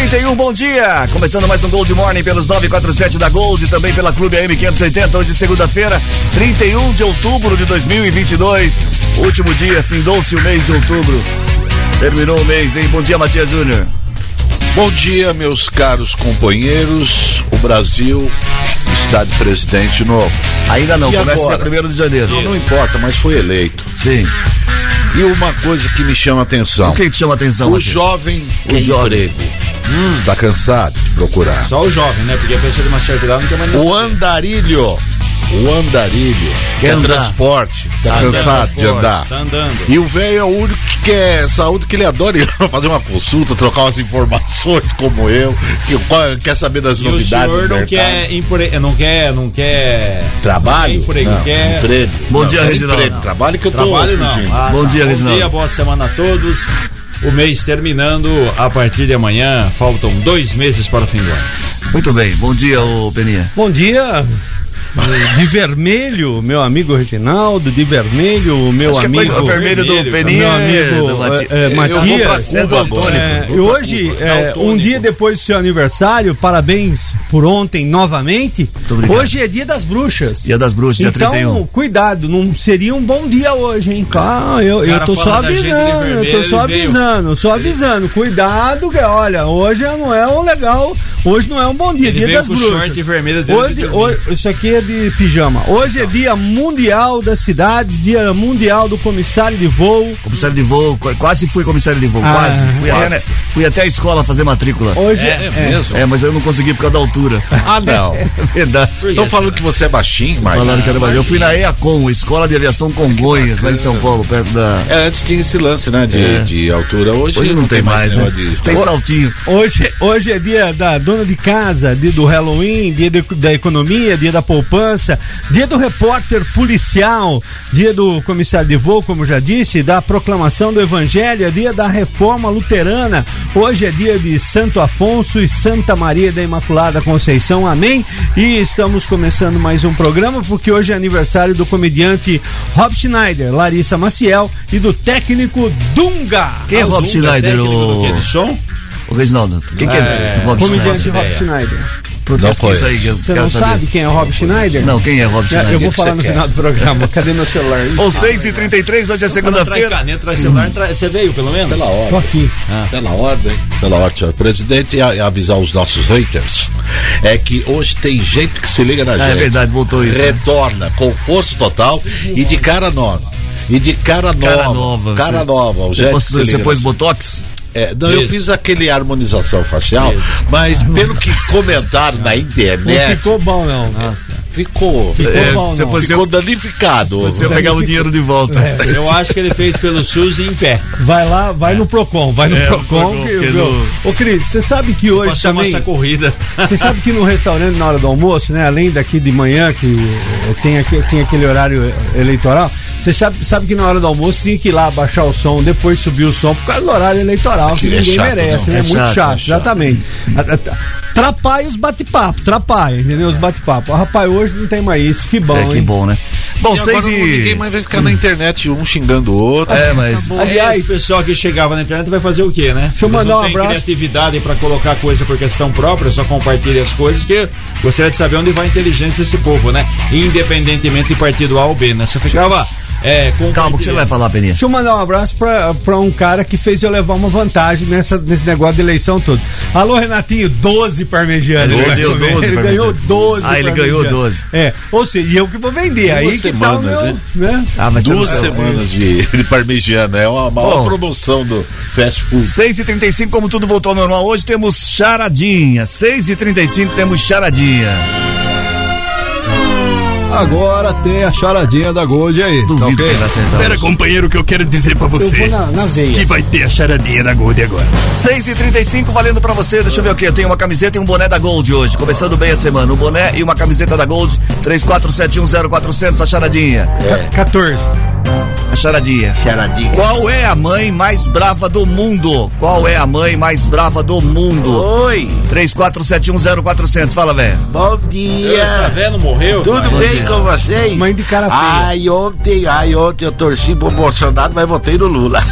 Seis e trinta e um, bom dia! Começando mais um Gold Morning pelos 947 da Gold e também pela Clube AM 580, hoje segunda-feira, 31 de outubro de 2022. Último dia, findou-se o mês de outubro. Terminou o mês, hein? Bom dia, Matias Júnior. Bom dia, meus caros companheiros. O Brasil está de presidente novo. Ainda não, E começa agora? dia primeiro de janeiro. Não, não importa, mas foi eleito. Sim. E uma coisa que me chama a atenção. O que te chama a atenção, O jovem O jovem. emprego. Está cansado de procurar. Só o jovem, né? Porque a pessoa de uma certa idade não tem mais O andarilho. O andarilho. Que é Quer andar. transporte. Está Ah, cansado de andar. Tá andando. E o velho é o único que quer saúde, que ele adora ir lá fazer uma consulta, trocar umas informações como eu, que quer saber das E o novidades. senhor do não quer, empre... não quer, não quer Trabalho? Não quer emprego, Não, quer emprego. Bom Não, dia, Reginaldo. emprego. Trabalho que eu tô trabalho não. fugindo. Ah, Bom tá. dia, Bom Reginaldo. dia, boa semana a todos. O mês terminando a partir de amanhã. Faltam dois meses para o fim do ano. Muito bem, bom dia, ô Peninha. Bom dia. De vermelho, meu amigo Reginaldo, de vermelho, meu Acho que é amigo. coisa vermelho do Peninha meu é amigo é, é, Eu vou pra Matias. É. É, e pra hoje, é, um dia depois do seu aniversário, parabéns por ontem novamente. Hoje é dia das bruxas. Dia das bruxas, dia então, 31. cuidado, não seria um bom dia hoje, hein? Calma, eu, eu tô só avisando, eu tô só avisando, só avisando. Cuidado, que olha, hoje não é um legal, hoje não é um bom dia, Ele dia das bruxas. short vermelho dentro Hoje, de hoje- isso aqui é de pijama. Hoje é dia mundial das cidades, dia mundial do comissário de voo. Comissário de voo, qu- quase fui comissário de voo, Ah, quase. Fui, quase. Até, fui até a escola fazer matrícula. Hoje É, é mesmo? É, mas eu não consegui por causa da altura. Ah, não. É verdade. Estão falando que você é baixinho, mas. Falaram que era mais. Eu fui na EACOM, Escola de Aviação Congonhas, lá em São Paulo, perto da. É, antes tinha esse lance, né? De, É. de altura. Hoje, Hoje não tem mais, né? de- Tem saltinho. Hoje, hoje é dia da dona de casa, dia do Halloween, dia de- da economia, dia da poupança, dia do repórter policial, dia do comissário de voo, como já disse, da proclamação do evangelho, é dia da reforma luterana. Hoje é dia de Santo Afonso e Santa Maria da Imaculada Conceição. Amém? E estamos começando mais um programa porque hoje é aniversário do comediante Rob Schneider, Larissa Maciel e do técnico Dunga. Quem é Ah, o Rob Dunga, Schneider, o. O Reginaldo? Quem que é, Rob Comediante Schneider? Rob Schneider. Putz, Não eu Você não saber. sabe quem é Rob Schneider? Não, quem é Rob É, Schneider? Eu vou falar você no quer? final do programa. Cadê meu celular? Ou 6 e 33 hoje é Traz segunda-feira. caneta, traz celular, você veio pelo menos? Pela Tô ordem. aqui. Pela ordem. Pela ordem, senhor presidente, e avisar os nossos haters é que hoje tem gente que se liga na Ah, gente. é verdade, voltou isso. né? Retorna com força total e de cara nova. E de cara nova. Cara nova. Cara Você- nova. O Você, gente pôs- se você liga pôs botox? É, não, eu Isso. fiz aquele harmonização facial, mas pelo que comentaram na Não internet, ficou bom, não. ficou, Ficou É, bom, você não. foi- ficou danificado. Você pegava o dinheiro de volta. Eu acho que ele fez pelo SUS em pé. Vai lá, vai no Procon, vai no É, no Procon. Procon, que, porque viu? no- Ô, Cris, você sabe que hoje Passou também. essa corrida. Você sabe que no restaurante, na hora do almoço, né? Além daqui de manhã, que tem, aqui, tem aquele horário eleitoral, você sabe, sabe que na hora do almoço tinha que ir lá abaixar o som, depois subir o som, por causa do horário eleitoral, que Aquilo é ninguém chato, merece, né? É Muito chato, chato, é chato. exatamente. Atrapalha os bate-papo, atrapalha, entendeu? Os bate-papo. Ah, Rapaz, hoje não tem mais isso, que bom, É, que hein? bom, né? Bom, E agora 6 não- ninguém e. mais vai ficar na internet um xingando o outro. É, mas. Aliás, esse pessoal que chegava na internet vai fazer o quê, né? Deixa eu mandar um abraço. criatividade pra colocar coisa por questão própria, só compartilha as coisas que gostaria de saber onde vai a inteligência desse povo, né? Independentemente de partido A ou B, né? Você ficava é, Calma, o que você vai falar, Peninha? Deixa eu mandar um abraço pra, pra um cara que fez eu levar uma vantagem nessa, nesse negócio de eleição todo. Alô, Renatinho, 12 parmegianos. Ele Ele, deu 12 ele ganhou parmegianos. 12 Ah, ele ganhou parmegianos. 12. É, ou seja, e eu que vou vender. Duas Aí que tá o semanas, meu, né? Ah, mas Duas semanas de, de parmegiana. É uma maior Bom. promoção do fast food. 6 e 35 como tudo voltou ao normal, hoje temos charadinha. 6 e 35 temos charadinha. Agora tem a charadinha da Gold aí. Duvido tá ok? que ele vai acertar Pera, companheiro, que eu quero dizer pra Eu você vou na, na veia. que vai ter a charadinha da Gold agora. 6 e 35 valendo pra você. Deixa eu ver o que. Eu tenho uma camiseta e um boné da Gold hoje. Começando bem a semana. Um boné e uma camiseta da Gold. 34710400, a charadinha. 14. A charadinha. Charadinha. Qual é a mãe mais brava do mundo? Qual é a mãe mais brava do mundo? Oi, 34710400. Fala, velho. bom dia. Essa velha não morreu? Tudo bem com vocês? Mãe de cara feia. Ai, ontem, ai, ontem eu torci pro Bolsonaro, mas votei no Lula.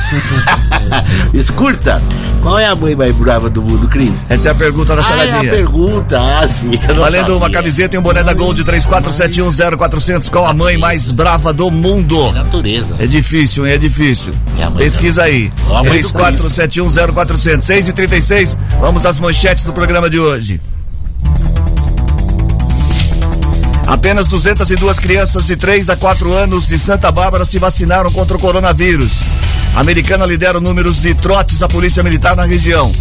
Escuta, qual é a mãe mais brava do mundo, Cris? Essa é a pergunta da Ah, é a charadinha. pergunta, ah, sim. Valendo uma sabia. camiseta e um boné da Gold 34710400. Qual a mãe mais brava do mundo? Natureza. É difícil, hein? É difícil. É Pesquisa aí. Ó, a mãe do 34710400. 6 e 36 Vamos às manchetes do programa de hoje. Apenas 202 crianças de 3 a 4 anos de Santa Bárbara se vacinaram contra o coronavírus. A americana lidera números de trotes da Polícia Militar na região.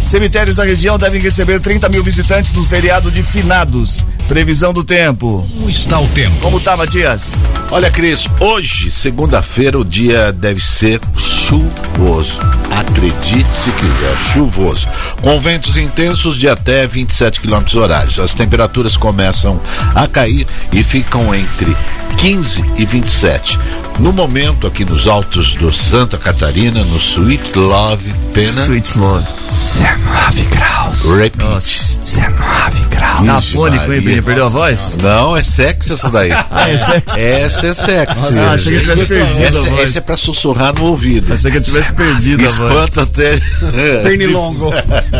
Cemitérios da região devem receber 30 mil visitantes no feriado de finados. Previsão do tempo. Como está o tempo? Como tá, Matias? Olha, Cris, hoje, segunda-feira, o dia deve ser chuvoso. Acredite se quiser, chuvoso. Com ventos intensos de até 27 km horários. As temperaturas começam a cair e ficam entre 15 e 27. No momento, aqui nos altos do Santa Catarina, no Sweet Love Pena, Sweet Love. 19 graus. repeat. 19 graus. Tá fônico, hein. Peninha? Perdeu a voz? Não, é sexy essa daí. Essa é sexy. Ah, achei que tivesse perdido a essa, voz. essa é pra sussurrar no ouvido. Achei que eu tivesse perdido a voz. Espanta até. Pernilongo.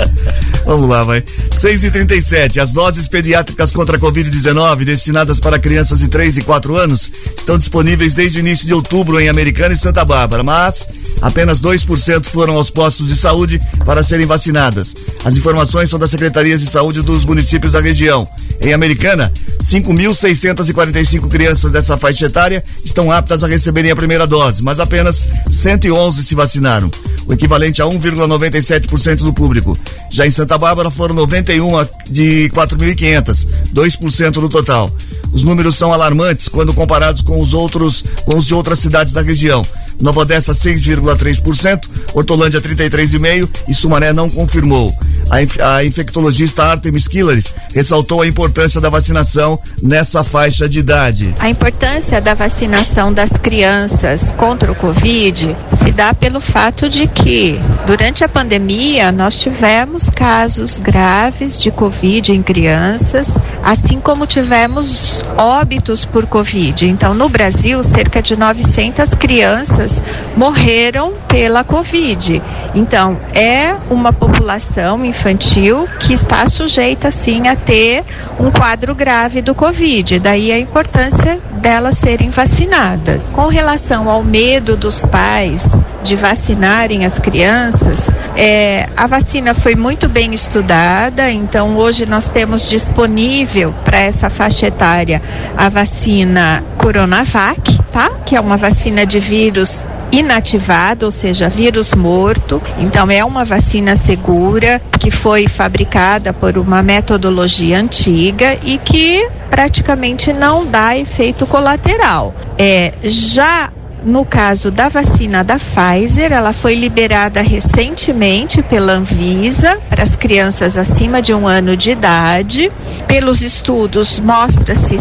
Vamos lá, vai. 6 e 37 As doses pediátricas contra a Covid-19 destinadas para crianças de 3 e 4 anos estão disponíveis desde o início de outubro em Americana e Santa Bárbara, mas apenas 2% foram aos postos de saúde para serem vacinadas. As informações são das secretarias de saúde dos municípios da região. Em Americana, 5.645 crianças dessa faixa etária estão aptas a receberem a primeira dose, mas apenas 111 se vacinaram, o equivalente a 1,97% do público. Já em Santa Bárbara foram 91 de 4.500, 2% do total. Os números são alarmantes quando comparados com os outros, com os de outras cidades da região. Nova Odessa 6,3%, Hortolândia 33,5% e Sumaré não confirmou. A, inf- a infectologista Artemis Killeris ressaltou a importância da vacinação nessa faixa de idade. A importância da vacinação das crianças contra o Covid se dá pelo fato de que, durante a pandemia, nós tivemos casos graves de Covid em crianças, assim como tivemos óbitos por Covid. Então, no Brasil, cerca de 900 crianças morreram pela Covid. Então, é uma população infantil que está sujeita, sim, a ter um quadro grave do Covid. Daí a importância delas serem vacinadas. Com relação ao medo dos pais de vacinarem as crianças, é, a vacina foi muito bem estudada, então hoje nós temos disponível para essa faixa etária a vacina Coronavac, tá? Que é uma vacina de vírus inativado, ou seja, vírus morto. Então é uma vacina segura que foi fabricada por uma metodologia antiga e que praticamente não dá efeito colateral. É, já no caso da vacina da Pfizer, ela foi liberada recentemente pela Anvisa para as crianças acima de um ano de idade. Pelos estudos, mostra-se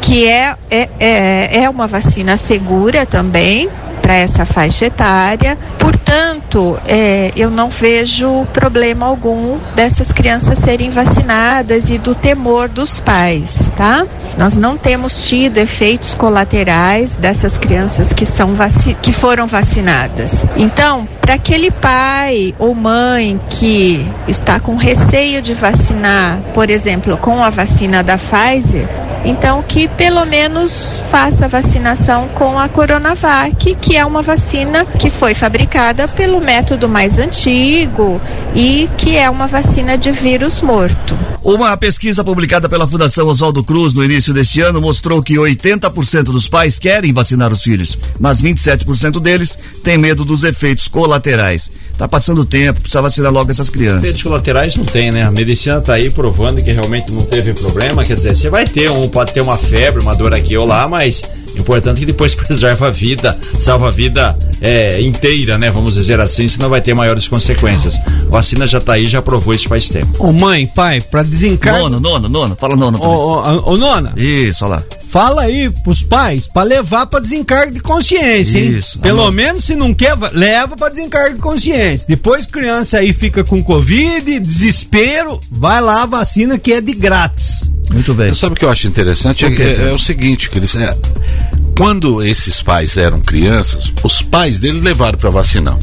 que é, é, é, é uma vacina segura também para essa faixa etária. Portanto, é, eu não vejo problema algum dessas crianças serem vacinadas e do temor dos pais, tá? Nós não temos tido efeitos colaterais dessas crianças que são vaci que foram vacinadas. Então, para aquele pai ou mãe que está com receio de vacinar, por exemplo, com a vacina da Pfizer, Então, que pelo menos faça a vacinação com a Coronavac, que é uma vacina que foi fabricada pelo método mais antigo e que é uma vacina de vírus morto. Uma pesquisa publicada pela Fundação Oswaldo Cruz no início deste ano mostrou que 80% dos pais querem vacinar os filhos, mas 27% deles têm medo dos efeitos colaterais. Tá passando tempo, precisa vacinar logo essas crianças. Efeitos colaterais não tem, né? A medicina tá aí provando que realmente não teve problema. Quer dizer, você vai ter um, pode ter uma febre, uma dor aqui ou lá, mas importante que depois preserva a vida, salva a vida é, inteira, né? Vamos dizer assim, senão vai ter maiores consequências. A vacina já tá aí, já provou isso faz tempo. Ô mãe, pai, pra desencarnar. Nono, nono, nono, fala nono também. Ô, ô, ô, nona. Isso, olha lá. Fala aí pros pais pra levar pra desencargo de consciência, hein? Isso, Pelo amor. menos se não quer, va- leva pra desencargo de consciência. Depois criança aí fica com Covid, desespero, vai lá a vacina que é de grátis. Muito bem. Sabe o que eu acho interessante? É, O quê, é- Pedro? é o seguinte, que eles. é, quando esses pais eram crianças, os pais deles levaram para vacinar.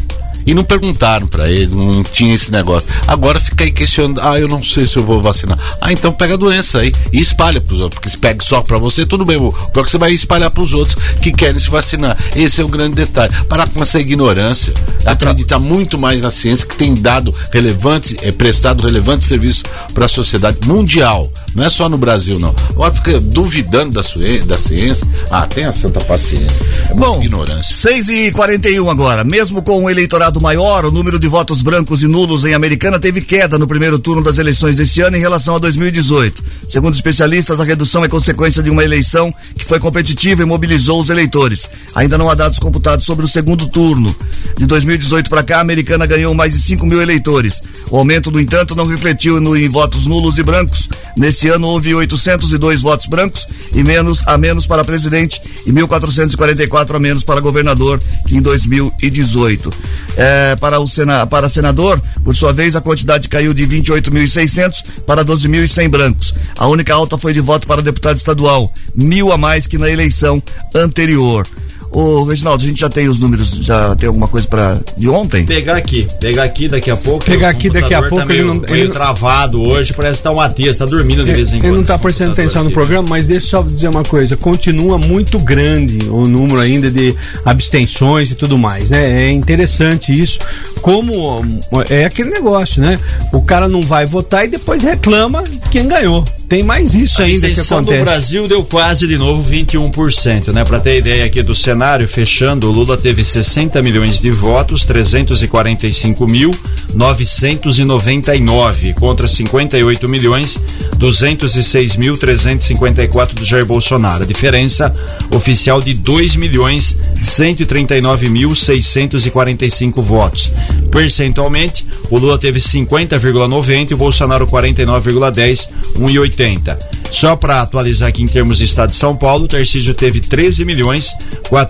E não perguntaram para ele, não tinha esse negócio. Agora fica aí questionando, ah, eu não sei se eu vou vacinar. Ah, então pega a doença aí e espalha pros outros. Porque se pega só para você, tudo bem. O pior que você vai espalhar pros outros que querem se vacinar. Esse é o grande detalhe. Parar com essa ignorância, acreditar muito mais na ciência que tem dado relevantes, é, prestado relevantes serviços para a sociedade mundial. Não é só no Brasil, não. Agora fica duvidando da, da ciência. Ah, tenha santa paciência. É Bom, ignorância. 6 e 41 agora. Mesmo com um eleitorado maior, o número de votos brancos e nulos em Americana teve queda no primeiro turno das eleições deste ano em relação a 2018. Segundo especialistas, a redução é consequência de uma eleição que foi competitiva e mobilizou os eleitores. Ainda não há dados computados sobre o segundo turno. De 2018 para cá, a Americana ganhou mais de 5 mil eleitores. O aumento, no entanto, não refletiu no, em votos nulos e brancos. Nesse ano houve 802 votos brancos e menos a menos para presidente e 1.444 a menos para governador que em 2018. É, para o sena, para senador, por sua vez, a quantidade caiu de 28.600 para 12.100 brancos. A única alta foi de voto para deputado estadual, mil a mais que na eleição anterior. Ô, Reginaldo, a gente já tem os números, já tem alguma coisa para de ontem? Pegar aqui, pegar aqui daqui a pouco. Pegar aqui daqui a pouco, tá ele meio, não- meio ele não- travado hoje, parece que tá um Matias, tá dormindo de vez em quando. Ele não tá prestando atenção no programa, mas deixa eu só dizer uma coisa: continua muito grande o número ainda de abstenções e tudo mais, né? É interessante isso. Como é aquele negócio, né? O cara não vai votar e depois reclama quem ganhou. Tem mais isso A ainda que extensão do acontece. Brasil deu quase de novo 21%, né? Para ter ideia aqui do fechando, o Lula teve 60 milhões de votos, 345.999 contra 58 milhões 206.354 do Jair Bolsonaro. A diferença oficial de 2 milhões 139.645 votos. Percentualmente, o Lula teve 50,90 e o Bolsonaro 49,10, 1,80. Só para atualizar aqui em termos de estado de São Paulo, o Tarcísio teve 13 milhões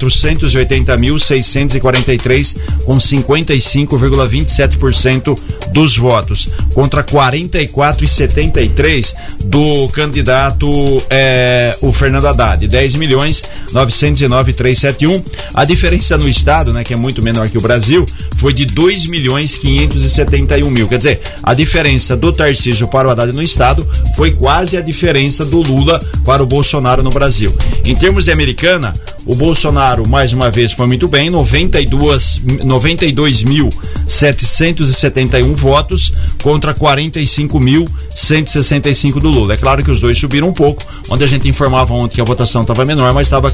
480.643 com 55,27% dos votos, contra 44,73 do candidato é, o Fernando Haddad, 10 milhões 909.371. A diferença no estado, né, que é muito menor que o Brasil, foi de 2 milhões 571 mil. Quer dizer, a diferença do Tarcísio para o Haddad no estado foi quase a diferença do Lula para o Bolsonaro no Brasil. Em termos de americana, o Bolsonaro, mais uma vez, foi muito bem, 92 92.771 votos contra 45.165 do Lula. É claro que os dois subiram um pouco, onde a gente informava ontem que a votação estava menor, mas estava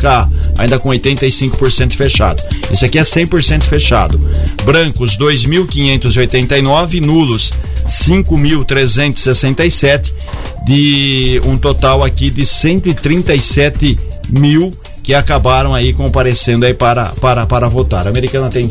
ainda com 85% fechado. Isso aqui é 100% fechado. Brancos, 2.589, nulos, 5.367, de um total aqui de 137 mil que acabaram aí comparecendo aí para, para, para votar. A americana tem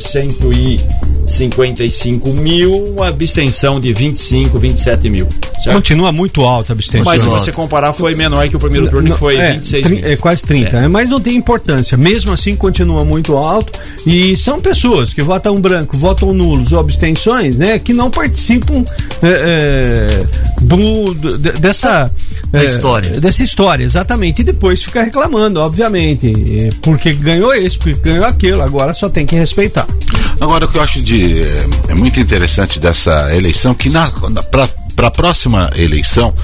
155 mil, uma abstenção de 25, 27 mil. Certo? Continua muito alta a abstenção. Mas se você comparar, foi menor que o primeiro turno, que foi é, 26 tri- mil. É quase 30, né? mas não tem importância. Mesmo assim, continua muito alto. E são pessoas que votam branco, votam nulos ou abstenções, né? Que não participam é, é, do, do- de- dessa é, história. Dessa história, exatamente. E depois fica reclamando, obviamente. é, Porque ganhou esse, porque ganhou aquilo. Agora só tem que respeitar. Agora, o que eu acho de é, é muito interessante dessa eleição, que na, para a próxima eleição,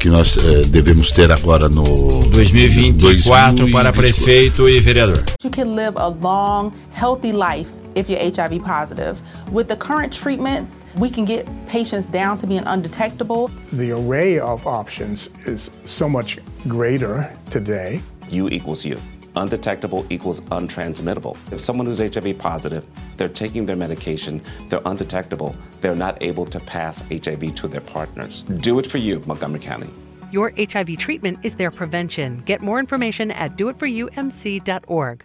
que nós eh, devemos ter agora no 2024 para prefeito e vereador. You can live a long, healthy life if you're HIV positive. With the current treatments, we can get patients down to being undetectable. The array of options is so much greater today. You equals you. Undetectable equals untransmittable. If someone who's HIV positive, they're taking their medication, they're undetectable, they're not able to pass HIV to their partners. Do it for you, Montgomery County. Your HIV treatment is their prevention. Get more information at doitforyoumc.org.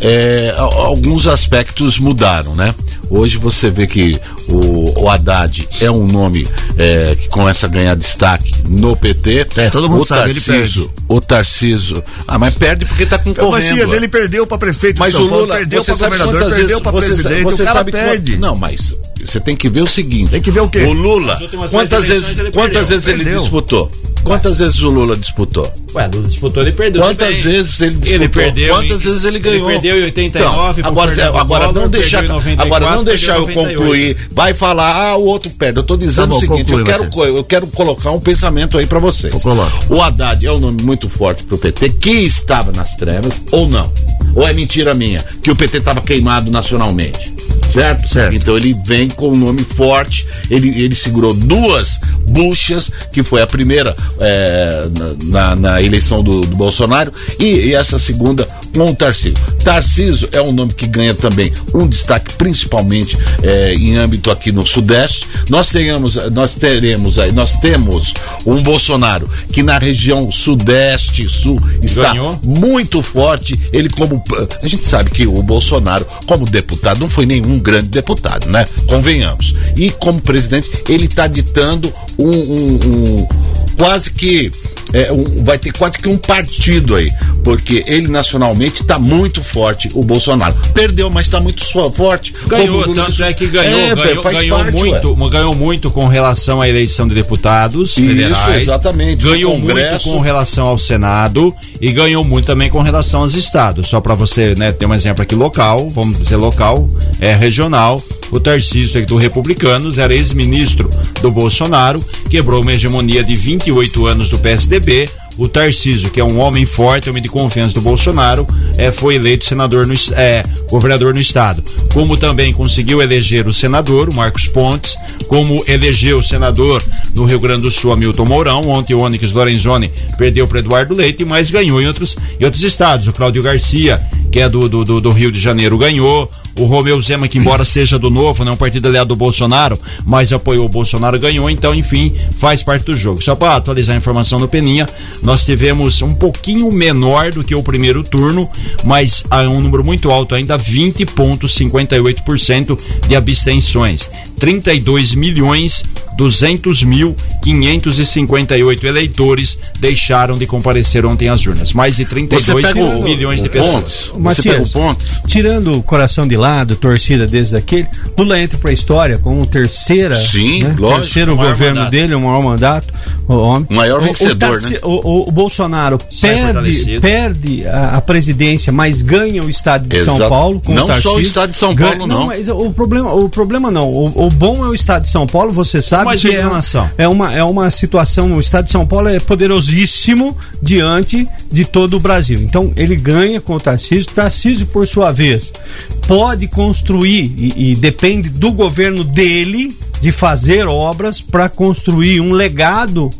É, alguns aspectos mudaram, né? Hoje você vê que o, o Haddad é um nome é, que começa a ganhar destaque no PT. É, todo mundo o sabe, ele Tarcísio- O Tarciso. Ah, mas perde porque tá concorrendo. Messias, ele perdeu pra prefeito Mas de São o Paulo, Lula, perdeu sabe governador, quantas perdeu vezes você, presidente, você o cara sabe perde. Não, mas você tem que ver o seguinte. Tem que ver o quê? O Lula, quantas três eleições vezes, ele quantas perdeu. vezes ele Perdeu. disputou? Quantas vezes o Lula disputou? Ué, disputou, ele perdeu. Quantas também. vezes ele disputou? Ele perdeu. Quantas em- vezes ele ganhou? Ele perdeu em 89 Então, agora, agora Collor, não deixar, perdeu em 94, agora não deixar eu perdeu em 98. concluir. Vai falar, ah, o outro perde. Eu tô dizendo Tá bom, o seguinte, conclui, eu quero, eu quero colocar um pensamento aí pra vocês. O Haddad é um nome muito forte pro PT, que estava nas trevas ou não? Ou é mentira minha que o PT estava queimado nacionalmente? Certo? certo? Então ele vem com um nome forte. Ele, ele segurou duas buchas, que foi a primeira é, na, na- na eleição do, do Bolsonaro, e, e essa segunda com o Tarcísio. Tarcísio é um nome que ganha também um destaque, principalmente é, em âmbito aqui no Sudeste. Nós tenhamos, nós teremos aí, nós temos um Bolsonaro que na região Sudeste, Sul, está Ganhou. muito forte. Ele como a gente sabe que o Bolsonaro como deputado não foi nenhum grande deputado, né? Convenhamos. E como presidente ele está ditando um, um- um- quase que é, um- vai ter quase que um partido aí, porque ele nacionalmente está muito forte, o Bolsonaro. Perdeu, mas está muito forte. Ganhou, Lula tanto é que ganhou, É, ganhou, ganhou parte, muito, ganhou muito com relação à eleição de deputados Isso, federais. exatamente, Ganhou muito com relação ao Senado e ganhou muito também com relação aos estados. Só para você, né, ter um exemplo aqui local, vamos dizer local, é regional. O Tarcísio do Republicanos era ex-ministro do Bolsonaro, quebrou uma hegemonia de 28 anos do PSDB. O Tarcísio, que é um homem forte, homem de confiança do Bolsonaro, é, foi eleito senador no, é, governador no estado. Como também conseguiu eleger o senador, o Marcos Pontes, como elegeu o senador no Rio Grande do Sul, Hamilton Mourão. Ontem o Onyx Lorenzoni perdeu para Eduardo Leite, mas ganhou em outros, em outros estados. O Cláudio Garcia, que é do, do- do Rio de Janeiro, ganhou. O Romeu Zema, que embora seja do Novo, não é um partido aliado do Bolsonaro, mas apoiou o Bolsonaro, ganhou, então, enfim, faz parte do jogo. Só para atualizar a informação no Peninha, nós tivemos um pouquinho menor do que o primeiro turno, mas há um número muito alto ainda, 20,58% de abstenções. 32 milhões 200 mil 558 eleitores deixaram de comparecer ontem às urnas. Mais de 32 pega o- milhões de pessoas. Pontes, Matias, tirando o coração de lado, torcida desde aquele, Lula entra pra história como terceira, Sim, né, lógico. terceiro O governo mandato. dele, o maior mandato, o homem. O maior O- vencedor, o, Tarci- né? O, o- o Bolsonaro Sai perde, perde a, a presidência, mas ganha o estado de São Exato. Paulo com Não o só o estado de São Ganha- Paulo, não. mas o problema, o problema não. O, o bom é o estado de São Paulo, você sabe Mas que é, nação. é uma, é uma situação, o estado de São Paulo é poderosíssimo diante de todo o Brasil. Então ele ganha com o Tarcísio. Tarcísio, por sua vez, pode construir e, e depende do governo dele de fazer obras para construir um legado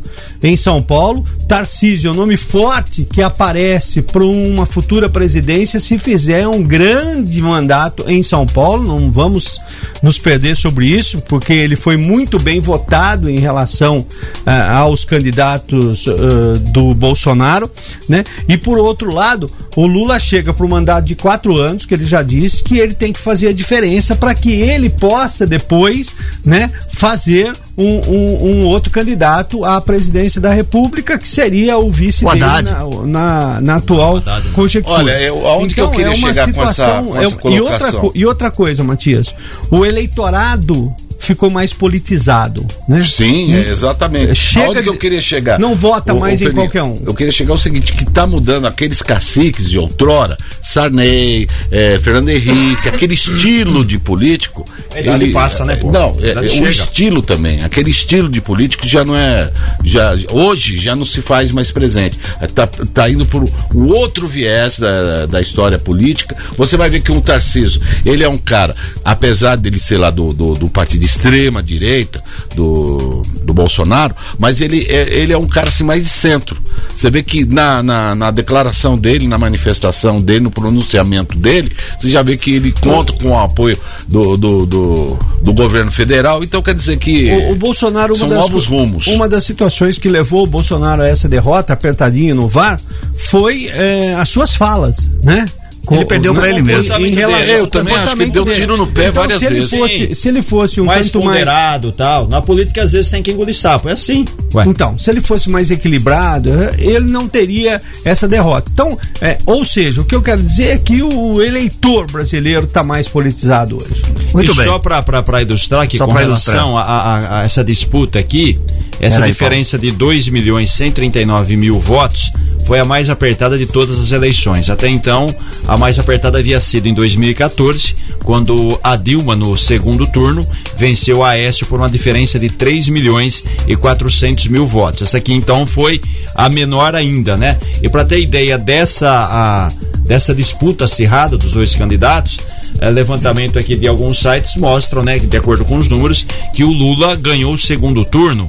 em São Paulo. Tarcísio é um nome forte que aparece para uma futura presidência se fizer um grande mandato em São Paulo. Não vamos nos perder sobre isso, porque ele foi muito bem votado em relação ah, aos candidatos ah, do Bolsonaro, né? E por outro lado, o Lula chega para o mandato de quatro anos, que ele já disse que ele tem que fazer a diferença para que ele possa depois, né, fazer um, um, um outro candidato à presidência da República, que seria o vice O dele Haddad. na, na, na atual conjectura. Olha, eu- aonde que eu queria é uma chegar com essa- situação- com essa é- e, outra, e outra coisa, Matias, o eleitorado ficou mais politizado, né? Sim, é, exatamente. Chega Aonde que eu queria chegar? Não vota Ô, mais ô, em qualquer um. Eu queria chegar ao seguinte, que tá mudando aqueles caciques de outrora, Sarney, eh, Fernando Henrique, aquele estilo de político. A idade passa, né, pô? Não, é, o chega. estilo também, aquele estilo de político já não é, já, hoje já não se faz mais presente. É, Tá, indo por um outro viés da, da história política. Você vai ver que um Tarcísio, ele é um cara, apesar dele ser lá do, do, do partido extrema direita, do, do Bolsonaro, mas ele é, ele é um cara assim mais de centro. Você vê que na, na, na declaração dele, na manifestação dele, no pronunciamento dele, você já vê que ele conta com o apoio do, do, do, do governo federal. Então quer dizer que O, o Bolsonaro, uma são das, novos rumos. Uma das situações que levou o Bolsonaro a essa derrota, apertadinho no VAR, foi eh, as suas falas, né? Ele perdeu pra ele mesmo. Em relação Eu também acho que deu tiro no pé Então, várias se ele vezes. Fosse, se ele fosse um mais tanto mais ponderado tal. Na política, às vezes, tem que engolir sapo. É assim. Então, se ele fosse mais equilibrado, ele não teria essa derrota. Então, eh, ou seja, o que eu quero dizer é que o eleitor brasileiro está mais politizado hoje. Muito e bem. só para ilustrar que Só com relação a, a- a essa disputa aqui, essa diferença de 2 milhões 139 mil votos foi a mais apertada de todas as eleições. Até então, a mais apertada havia sido em 2014, quando a Dilma, no segundo turno, venceu a Aécio por uma diferença de 3 milhões e 400 mil votos. Essa aqui, então, foi a menor ainda, né? E para ter ideia dessa, a- dessa disputa acirrada dos dois candidatos, é, levantamento aqui de alguns sites mostram, né, de acordo com os números, que o Lula ganhou o segundo turno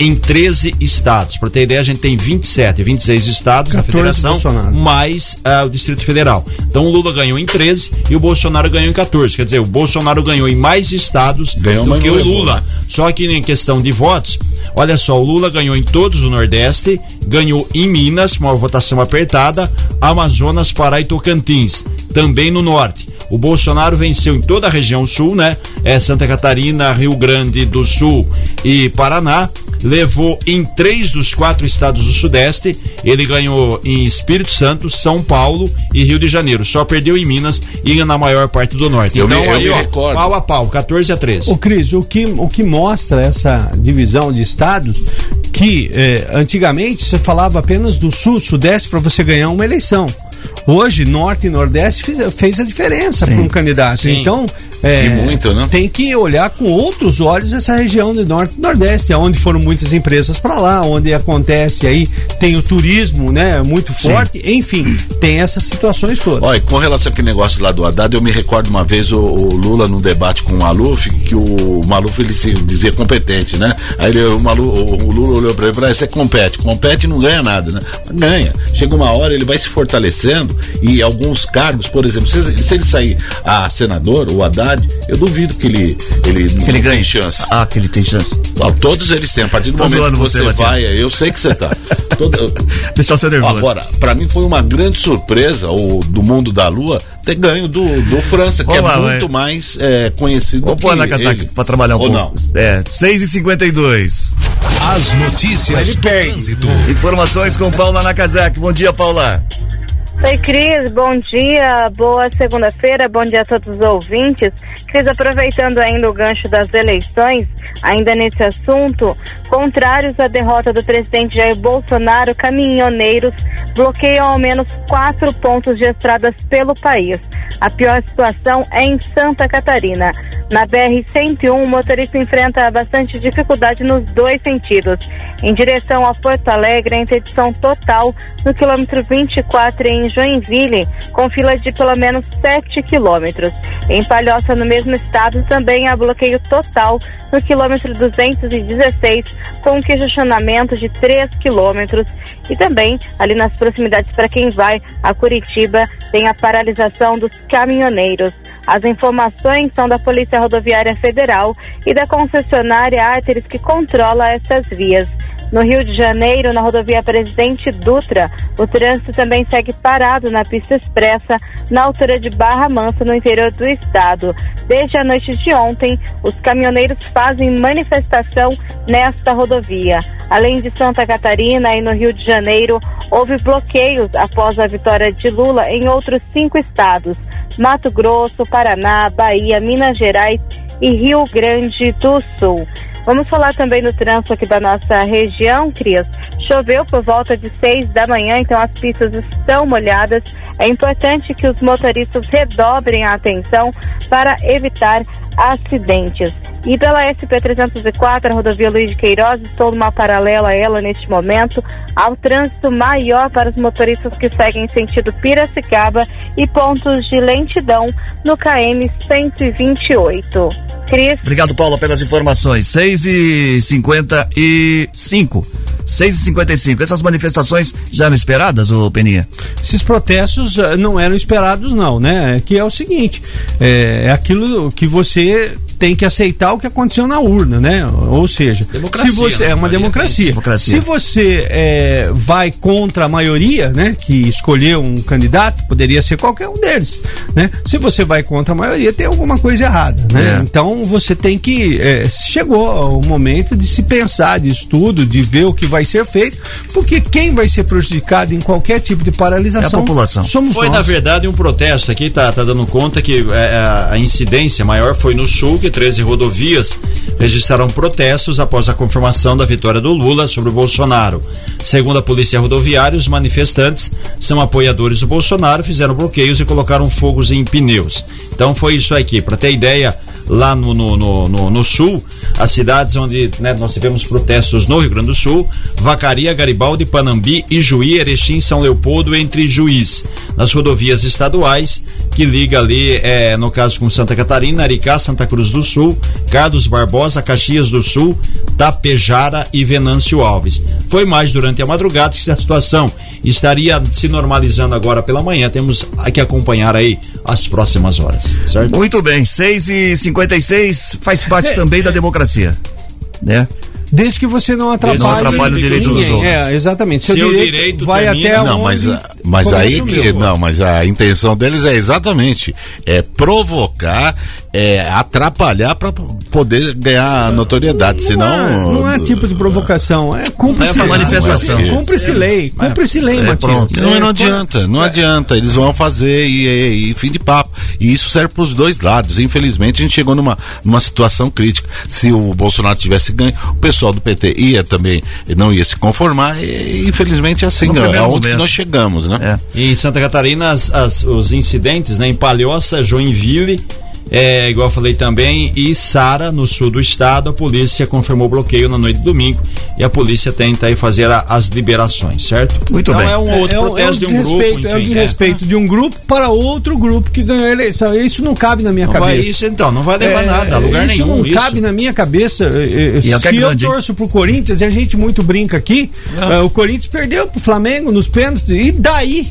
em 13 estados. Para ter ideia, a gente tem 27, 26 estados na 14 federação, Bolsonaro. mais ah, o Distrito Federal. Então o Lula ganhou em 13 e o Bolsonaro ganhou em 14. Quer dizer, o Bolsonaro ganhou em mais estados Ganhou, do que o Lula. Só que em questão de votos, olha só, o Lula ganhou em todos o Nordeste, ganhou em Minas, uma votação apertada, Amazonas, Pará e Tocantins, também no Norte. O Bolsonaro venceu em toda a região sul, né? É Santa Catarina, Rio Grande do Sul e Paraná. Levou em três dos quatro estados do Sudeste. Ele ganhou em Espírito Santo, São Paulo e Rio de Janeiro. Só perdeu em Minas e na maior parte do Norte. Eu me- então eu aí, me ó, recordo. pau a pau, 14 a 13. Ô Cris, o que, o que mostra essa divisão de estados que eh, antigamente você falava apenas do sul, sudeste para você ganhar uma eleição. Hoje, norte e nordeste fez, fez a diferença para um candidato. Sim. Então, é, E muito, né? tem que olhar com outros olhos essa região do norte e nordeste, onde foram muitas empresas para lá, onde acontece aí, tem o turismo, né, muito forte, enfim, tem essas situações todas. Olha, com relação àquele negócio lá do Haddad, eu me recordo uma vez o, o Lula num debate com o Maluf, que o Maluf ele se dizia competente, né? Aí ele, o, Malu, o, o Lula olhou pra ele e falou: "Ah, você compete, compete e não ganha nada, né? Mas ganha. Chega uma hora, ele vai se fortalecendo e alguns cargos, por exemplo, se, se ele sair a senador, o Haddad, eu duvido que ele, ele, Que ele não ganhe chance. Ah, que ele tem chance. Ó, Todos eles têm. A partir do Tô momento que você, você, vai, eu sei que você tá. Todo- Deixa eu ser nervoso. Agora, pra mim foi uma grande surpresa o do mundo da Lua ter ganho do, do França, que Vamos é muito vai. mais é, conhecido Vamos que pôr na casaca ele. pra trabalhar um Ou pouco. É, 6h52. As notícias do trânsito. Informações com Paula Nakazaki. Bom dia, Paula. Oi, Cris, bom dia, boa segunda-feira, bom dia a todos os ouvintes. Cris, aproveitando ainda o gancho das eleições, ainda nesse assunto, contrários à derrota do presidente Jair Bolsonaro, caminhoneiros bloqueiam ao menos quatro pontos de estradas pelo país. A pior situação é em Santa Catarina. Na BR-101, o motorista enfrenta bastante dificuldade nos dois sentidos. Em direção a Porto Alegre, a interdição total no quilômetro 24 em Joinville, com fila de pelo menos 7 quilômetros. Em Palhoça, no mesmo estado, também há bloqueio total no quilômetro 216, com questionamento de 3 quilômetros. E também, ali nas proximidades para quem vai a Curitiba, tem a paralisação dos caminhoneiros. As informações são da Polícia Rodoviária Federal e da concessionária Arteris que controla essas vias. No Rio de Janeiro, na rodovia Presidente Dutra, o trânsito também segue parado na pista expressa, na altura de Barra Mansa, no interior do estado. Desde a noite de ontem, os caminhoneiros fazem manifestação nesta rodovia. Além de Santa Catarina e no Rio de Janeiro, houve bloqueios após a vitória de Lula em outros cinco estados: Mato Grosso, Paraná, Bahia, Minas Gerais e Rio Grande do Sul. Vamos falar também do trânsito aqui da nossa região, Cris. Choveu por volta de seis da manhã, então as pistas estão molhadas. É importante que os motoristas redobrem a atenção para evitar acidentes. E pela SP-304, a rodovia Luiz de Queiroz, estou numa paralela a ela neste momento, ao trânsito maior para os motoristas que seguem sentido Piracicaba e pontos de lentidão no KM 128. Cris. Obrigado, Paulo, pelas informações. 6 e 55 6 e 55 Essas manifestações já eram esperadas, ô Peninha? Esses protestos uh, não eram esperados, não, né? Que é o seguinte: é, é aquilo que você tem que aceitar o que aconteceu na urna, né? Ou seja, Democracia, se você né? é uma democracia. Democracia. Se você é, vai contra a maioria, né? Que escolheu um candidato, poderia ser qualquer um deles, né? Se você vai contra a maioria, tem alguma coisa errada, né? É. Então você tem que é, chegou o momento de se pensar, de estudo, de ver o que vai ser feito, porque quem vai ser prejudicado em qualquer tipo de paralisação somos Foi, nós. na verdade, um protesto aqui, tá, tá dando conta que é, a, a incidência maior foi no sul, que 13 rodovias registraram protestos após a confirmação da vitória do Lula sobre o Bolsonaro. Segundo a Polícia Rodoviária, os manifestantes são apoiadores do Bolsonaro, fizeram bloqueios e colocaram fogos em pneus. Então foi isso aqui. Para ter ideia, lá no, no, no, no- no sul, as cidades onde né, nós tivemos protestos no Rio Grande do Sul, Vacaria, Garibaldi, Panambi, Ijuí, Erechim, São Leopoldo, entre Juiz. Nas rodovias estaduais, que liga ali, é, no caso com Santa Catarina, Aricá, Santa Cruz do Sul, Carlos Barbosa, Caxias do Sul, Tapejara e Venâncio Alves. Foi mais durante a madrugada que a situação estaria se normalizando agora pela manhã. Temos que acompanhar aí as próximas horas, certo? Muito bem, 6 e 56 faz parte também da democracia, né? Desde que você não atrapalhe, Não atrapalhe o direito dos ninguém. outros. É, exatamente. Seu, Seu direito, direito vai termina- até não, mas, mas aí o que meu. não, mas a intenção deles é exatamente é provocar, é atrapalhar para poder ganhar notoriedade, senão Não é tipo de provocação, é cúmplice Não é manifestação. Cúmplice lei, cúmplice lei, É, pronto. Não, É, não adianta, não adianta. Eles vão fazer e, e- e fim de papo. E isso serve para os dois lados. Infelizmente, a gente chegou numa, numa situação crítica. Se o Bolsonaro tivesse ganho, o pessoal do PT ia também, não ia se conformar. E, infelizmente, é assim, No é aonde nós chegamos, né? E em Santa Catarina, as- as- os incidentes, né? Em Palhoça, Joinville, é, igual eu falei também, e Sara, no sul do estado, a polícia confirmou o bloqueio na noite de domingo e a polícia tenta aí fazer a- as liberações, certo? Muito então bem. é um outro é, protesto é de um um grupo, é um enfim, desrespeito de um grupo para outro grupo que ganhou a eleição. Isso não cabe na minha Não cabeça. vai- isso, então, não vai levar nada a lugar isso nenhum, não isso. cabe na minha cabeça. É o é Se eu grande, hein? torço pro Corinthians e a gente muito brinca aqui, Ah. o Corinthians perdeu pro Flamengo nos pênaltis. E daí?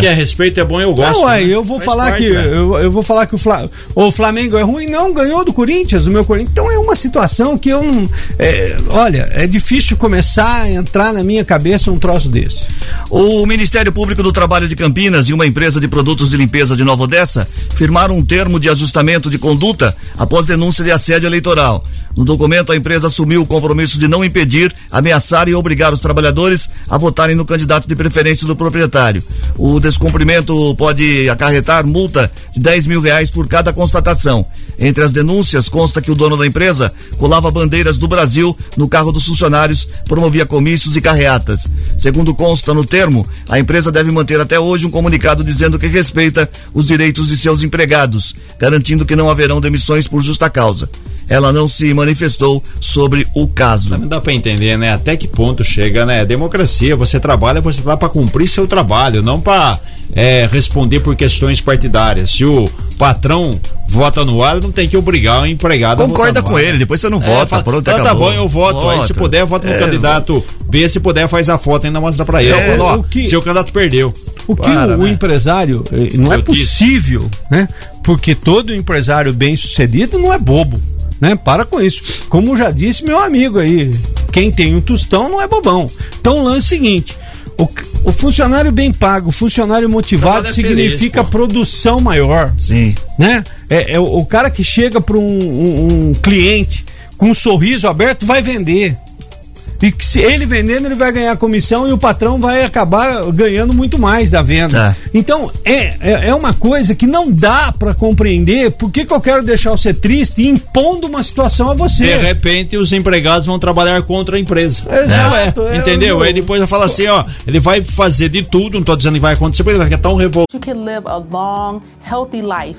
Que é respeito é bom, eu gosto. Não, ué, né? eu vou Faz falar parte, que né? eu, eu vou falar que o, Fla- o Flamengo é ruim, não ganhou do Corinthians, o meu Corinthians. Então é uma situação que eu não, é, olha, é difícil começar a entrar na minha cabeça um troço desse. O Ministério Público do Trabalho de Campinas e uma empresa de produtos de limpeza de Nova Odessa firmaram um termo de ajustamento de conduta após denúncia de assédio eleitoral. No documento, a empresa assumiu o compromisso de não impedir, ameaçar e obrigar os trabalhadores a votarem no candidato de preferência do proprietário. O descumprimento pode acarretar multa de 10 mil reais por cada constatação. Entre as denúncias, consta que o dono da empresa colava bandeiras do Brasil no carro dos funcionários, promovia comícios e carreatas. Segundo consta no termo, a empresa deve manter até hoje um comunicado dizendo que respeita os direitos de seus empregados, garantindo que não haverão demissões por justa causa. Ela não se manifestou sobre o caso. Não dá pra entender, né? Até que ponto chega, né? Democracia, você trabalha, você vai pra cumprir seu trabalho, não pra é, responder por questões partidárias. Se o patrão vota no ar, não tem que obrigar o empregado Concorda a votar no com ar. ele, depois você não vota, fala, pronto, então tá acabou. bom, eu voto. Aí se Vota. puder, vota no É, candidato B, se puder, faz a foto e ainda mostra pra ele. É, Ó, o que- Seu candidato perdeu. O que Para, o né? empresário eh, não é possível, né? Porque todo empresário bem sucedido não é bobo, né? Para com isso. Como já disse meu amigo aí, quem tem um tostão não é bobão. Então o lance é o seguinte: o, o funcionário bem pago, o funcionário motivado é significa feliz, produção maior. Sim. Né? É, é o, o cara que chega para um, um- um cliente com um sorriso aberto vai vender. E que se ele vendendo, ele vai ganhar comissão e o patrão vai acabar ganhando muito mais da venda. Então, é, é, é uma coisa que não dá para compreender por que, que eu quero deixar você triste impondo uma situação a você. De repente, os empregados vão trabalhar contra a empresa. Exato, É, é, entendeu? eu- Aí depois vai falar assim, ó, ele vai fazer de tudo, não tô dizendo que vai acontecer, porque ele vai ficar tão revoltado. You can live a long, healthy life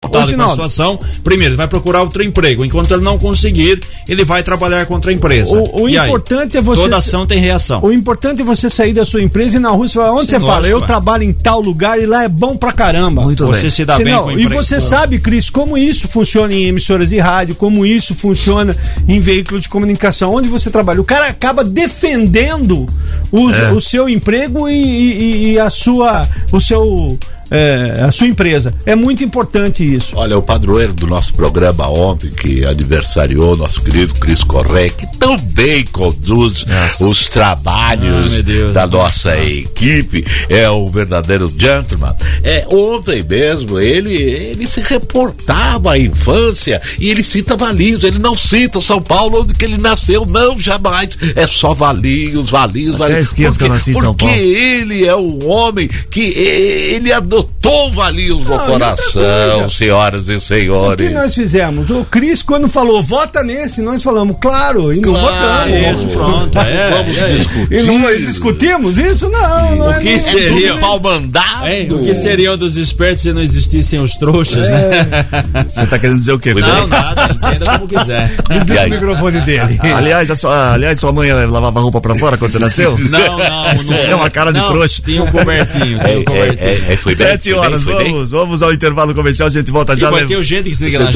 Revoltado com a situação, primeiro, ele vai procurar outro emprego. Enquanto ele não conseguir, ele vai trabalhar contra a empresa. O, o E aí? importante é você. Toda ação tem reação. O importante é você sair da sua empresa e na rua você fala, onde Sim, você fala? lógico, Eu é. trabalho em tal lugar e lá é bom pra caramba. Muito Você bem. se dá bem com o E emprego. você sabe, Cris, como isso funciona em emissoras de rádio, como isso funciona em veículos de comunicação, onde você trabalha. O cara acaba defendendo os- É. o seu emprego e, e- e a sua, o seu, é, a sua empresa. É muito importante isso. Olha, o padroeiro do nosso programa ontem, que aniversariou nosso querido Cris Correia, que tão bem conduz os Ah, trabalhos Deus. da nossa equipe, é um verdadeiro gentleman. É, ontem mesmo, ele, ele se reportava à infância e ele cita Valinhos, ele não cita São Paulo, onde que ele nasceu, não, jamais. É só Valinhos, Valinhos, Até Valinhos. esqueço que eu nasci em São porque Paulo. ele é um homem que ele adotou Valinhos no coração, senhoras e O que senhores. nós fizemos? O Cris, quando falou, vota nesse, nós falamos, claro, e não Claro, votamos. isso, pronto, é, Vamos é. discutir. E não discutimos isso? Não, não O é que não- seria? não- pau mandado. O que seriam dos espertos se não existissem os trouxas, né? Você tá querendo dizer o quê? Não, nada, entenda como quiser. Desliga o microfone dele. Aliás, a sua, aliás, sua mãe lavava roupa pra fora quando você nasceu? Não, não, Você não. tem uma cara de Não, trouxa. tinha um cobertinho, tinha um cobertinho. É, foi bem, Sete bem, horas, bem. vamos, vamos ao intervalo comercial, a gente volta E já. vai ter gente que se liga na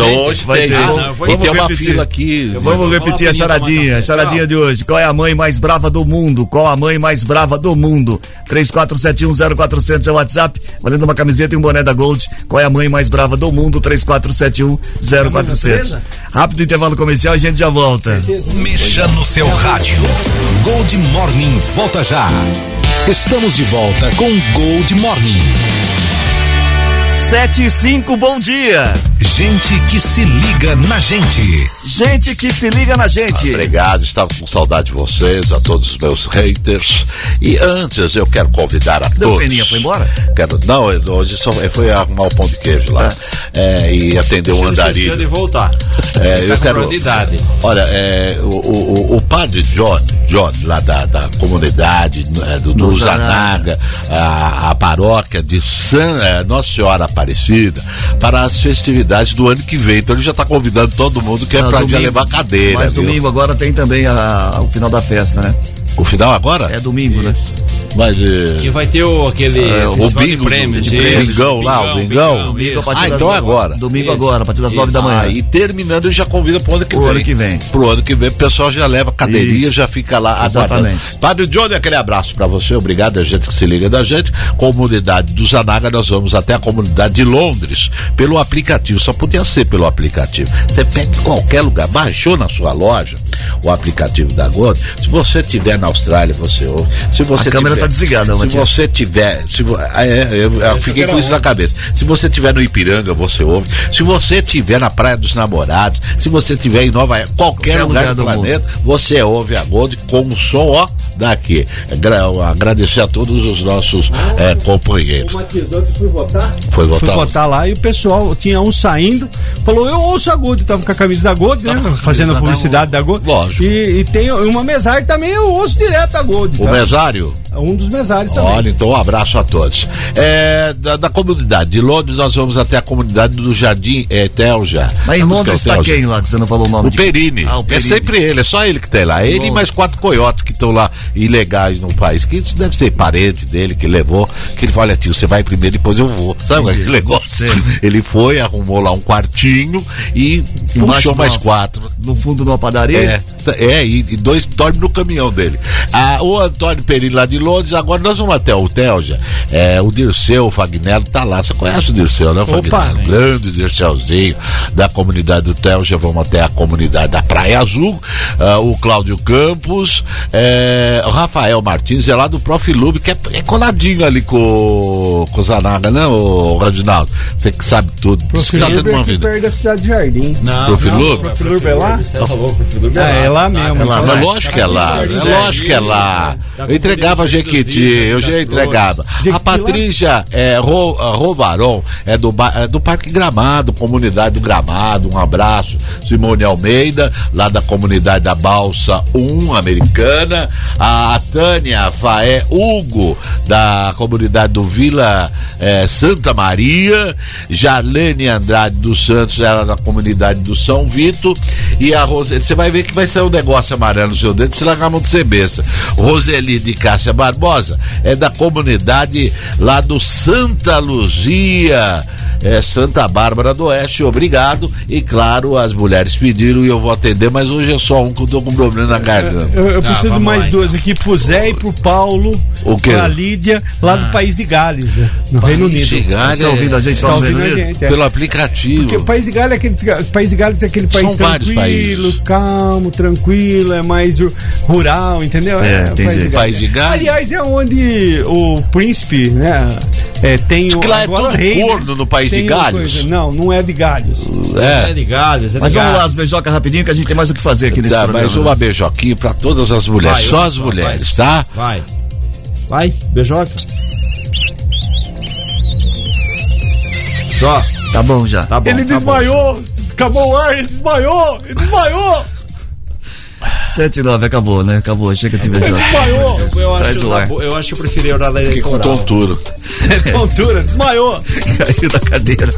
Vai ter. ah, não, não, vou- e tem uma repetir. fila aqui. Vamos repetir a charadinha, café. charadinha de hoje. Qual é a mãe mais brava do mundo? Qual a mãe mais brava do mundo? 34710400 é o WhatsApp, valendo uma camiseta e um boné da Gold. Qual é a mãe mais brava do mundo? 34710400. Rápido intervalo comercial, a gente já volta. Mexa no seu rádio. Gold Morning volta já. Estamos de volta com Gold Morning. 7 e 5, bom dia. Gente que se liga na gente. Gente que se liga na gente. Obrigado, estava com saudade de vocês, a todos os meus haters. E antes eu quero convidar a Deu todos. peninha, foi embora? Quero, não, hoje só foi arrumar o pão de queijo lá é, e atender um Esqueceu de andarilho. voltar. É, Tá eu com quero. prioridade. Olha, é, o, o, o padre John, John lá da, da comunidade é, do, do Do Zanaga, a, a paróquia de San, é, Nossa Senhora Aparecida, para as festividades do ano que vem. Então ele já está convidando todo mundo que é Não, para já levar cadeira. Mas viu? domingo agora tem também a- o final da festa, né? O final agora? É domingo, né? Mas, é, E vai ter o, aquele É, o de bingo, prêmios. de isso. bingão lá, o bingão. Partir Ah, então é nove- agora. Domingo agora, a partir das 9 da manhã. Ah, e terminando, ele já convida pro ano que Pro vem. ano que vem. Pro ano que vem, o pessoal já leva cadeirinha, Isso. já fica lá aguardando. Exatamente. Padre Johnny, aquele abraço pra você, obrigado a gente que se liga da gente. Comunidade do Zanaga, nós vamos até a comunidade de Londres, pelo aplicativo, só podia ser pelo aplicativo. Você pega em qualquer lugar, baixou na sua loja, o aplicativo da Gold. Se você estiver na Austrália, você ouve. Se você A câmera tiver- tá desligada, Se Matias. você tiver. Se, ah, é, eu, eu fiquei com isso na cabeça. Se você estiver no Ipiranga, você ouve. Se você estiver na Praia dos Namorados, se você estiver em Nova York, qualquer, Qualquer lugar, lugar do, do planeta, você ouve a Gold com o som, ó, daqui. Gra- agradecer a todos os nossos eh, companheiros. Matias, ontem fui votar. Foi Fui votar. votar lá e o pessoal, tinha um saindo, falou, eu ouço a Gold, tava com a camisa da Gold, né? Fazendo a publicidade da Gold. Lógico. E, e tem uma mesária também, eu ouço direto a Gold. O tá? mesário? Um dos mesários também. Olha, então um abraço a todos. É, da, da comunidade de Londres, nós vamos até a comunidade do Jardim é, Telja. Mas em Londres que é tá Telja? quem lá que você não falou o nome? O Perini. Ah, o Perini. É sempre ele, é só ele que tem lá. Ele e mais quatro coiotes que estão lá ilegais no país. Que isso deve ser parente dele que levou. Que ele fala, olha tio, você vai primeiro, depois eu vou. Sabe aquele negócio? Ele foi, arrumou lá um quartinho e Embaixo puxou mais uma- quatro. No fundo de uma padaria? É, é e, e dois dormem no caminhão dele. Ah, o Antônio Perini lá de Londres, agora nós vamos até o Telja. É, o Dirceu Fagnello tá lá. Você conhece o Dirceu, né, Fagnello? Grande Dirceuzinho da comunidade do Telja. Vamos até a comunidade da Praia Azul. Ah, o Cláudio Campos, é, o Rafael Martins é lá do Profilube, que é, é coladinho ali com, com o Zanaga, né, o Reginaldo? Você que sabe tudo. Você tá é cidade de Jardim. Não, é lá? Você falou, É, é lá mesmo. É lá, mas é. lógico que é lá, é lógico que é lá. Eu entregava Jequiti, eu já entregava. A Patrícia é, Ro, Rovaron é do, é do Parque Gramado, comunidade do Gramado, um abraço. Simone Almeida, lá da comunidade da Balsa 1, americana. A Tânia Faé Hugo, da comunidade do Vila eh, Santa Maria. Jarlene Andrade dos Santos, ela da comunidade do São Vito. E a Roseli, você vai ver que vai ser um negócio amarelo no seu dedo, se largar mão de ser besta. Roseli de Cássia Barbosa é da comunidade lá do Santa Luzia. É Santa Bárbara do Oeste, obrigado. E claro, as mulheres pediram e eu vou atender, mas hoje é só um que eu tô com problema na garganta. Eu, eu Ah, preciso de vamos mais lá, duas aqui, pro Zé e pro Paulo. O quê? Pra Lídia, lá do país de Gales, no Reino Unido. de Gales, Estão ouvindo a gente tá lá no ouvindo Reino a Unido? gente, é. Pelo aplicativo. Porque o país de Gales é aquele, país de Gales é aquele país São tranquilo, calmo, tranquilo, é mais ru- rural, entendeu? É, o entendi. País de Gales. Aliás, é onde o príncipe, né, é, tem o é rei, né? corno no país de Galhos. coisa- Não, não é de Galhos. É. É de Gales, é de Mas vamos lá, Gales. as beijoca rapidinho que a gente tem mais o que fazer aqui nesse Dá programa. mais uma beijoquinha pra todas as mulheres, Vai, só as só, mulheres, vai. tá? Vai. Vai, beijoca. Só. Tá bom já. Tá bom. Ele tá bom. desmaiou, acabou o ar, ele desmaiou, ele desmaiou. 7 e 9, acabou, né? Acabou, chega de beijoca. Desmaiou. Eu, eu Traz acho, o ar. eu acho que eu preferi a hora da Fiquei com eleitoral. tontura. Tontura, desmaiou. Caiu da cadeira.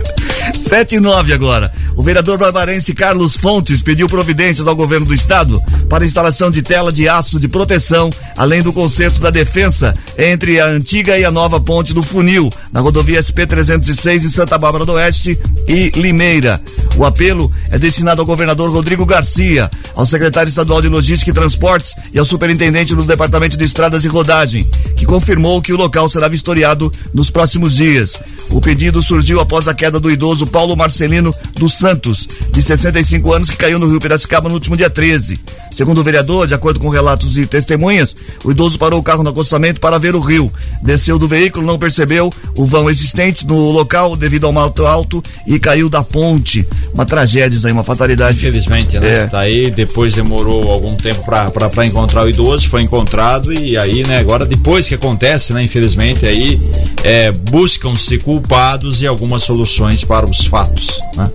7 e 9 agora. O vereador barbarense Carlos Fontes pediu providências ao governo do estado para instalação de tela de aço de proteção, além do conserto da defensa entre a antiga e a nova ponte do Funil, na rodovia SP-306 em Santa Bárbara do Oeste e Limeira. O apelo é destinado ao governador Rodrigo Garcia, ao secretário estadual de Logística e Transportes e ao superintendente do Departamento de Estradas e Rodagem, que confirmou que o local será vistoriado nos próximos dias. O pedido surgiu após a queda do idoso Paulo Marcelino dos Santos, de 65 anos, que caiu no rio Piracicaba no último dia 13. Segundo o vereador, de acordo com relatos e testemunhas, o idoso parou o carro no acostamento para ver o rio. Desceu do veículo, não percebeu o vão existente no local devido ao mato alto e caiu da ponte. Uma tragédia isso aí, uma fatalidade. Infelizmente, né? É. Daí depois demorou algum tempo pra encontrar o idoso, foi encontrado e aí, né, agora depois que acontece, né, infelizmente, aí é, buscam-se culpados e algumas soluções para os fatos, né?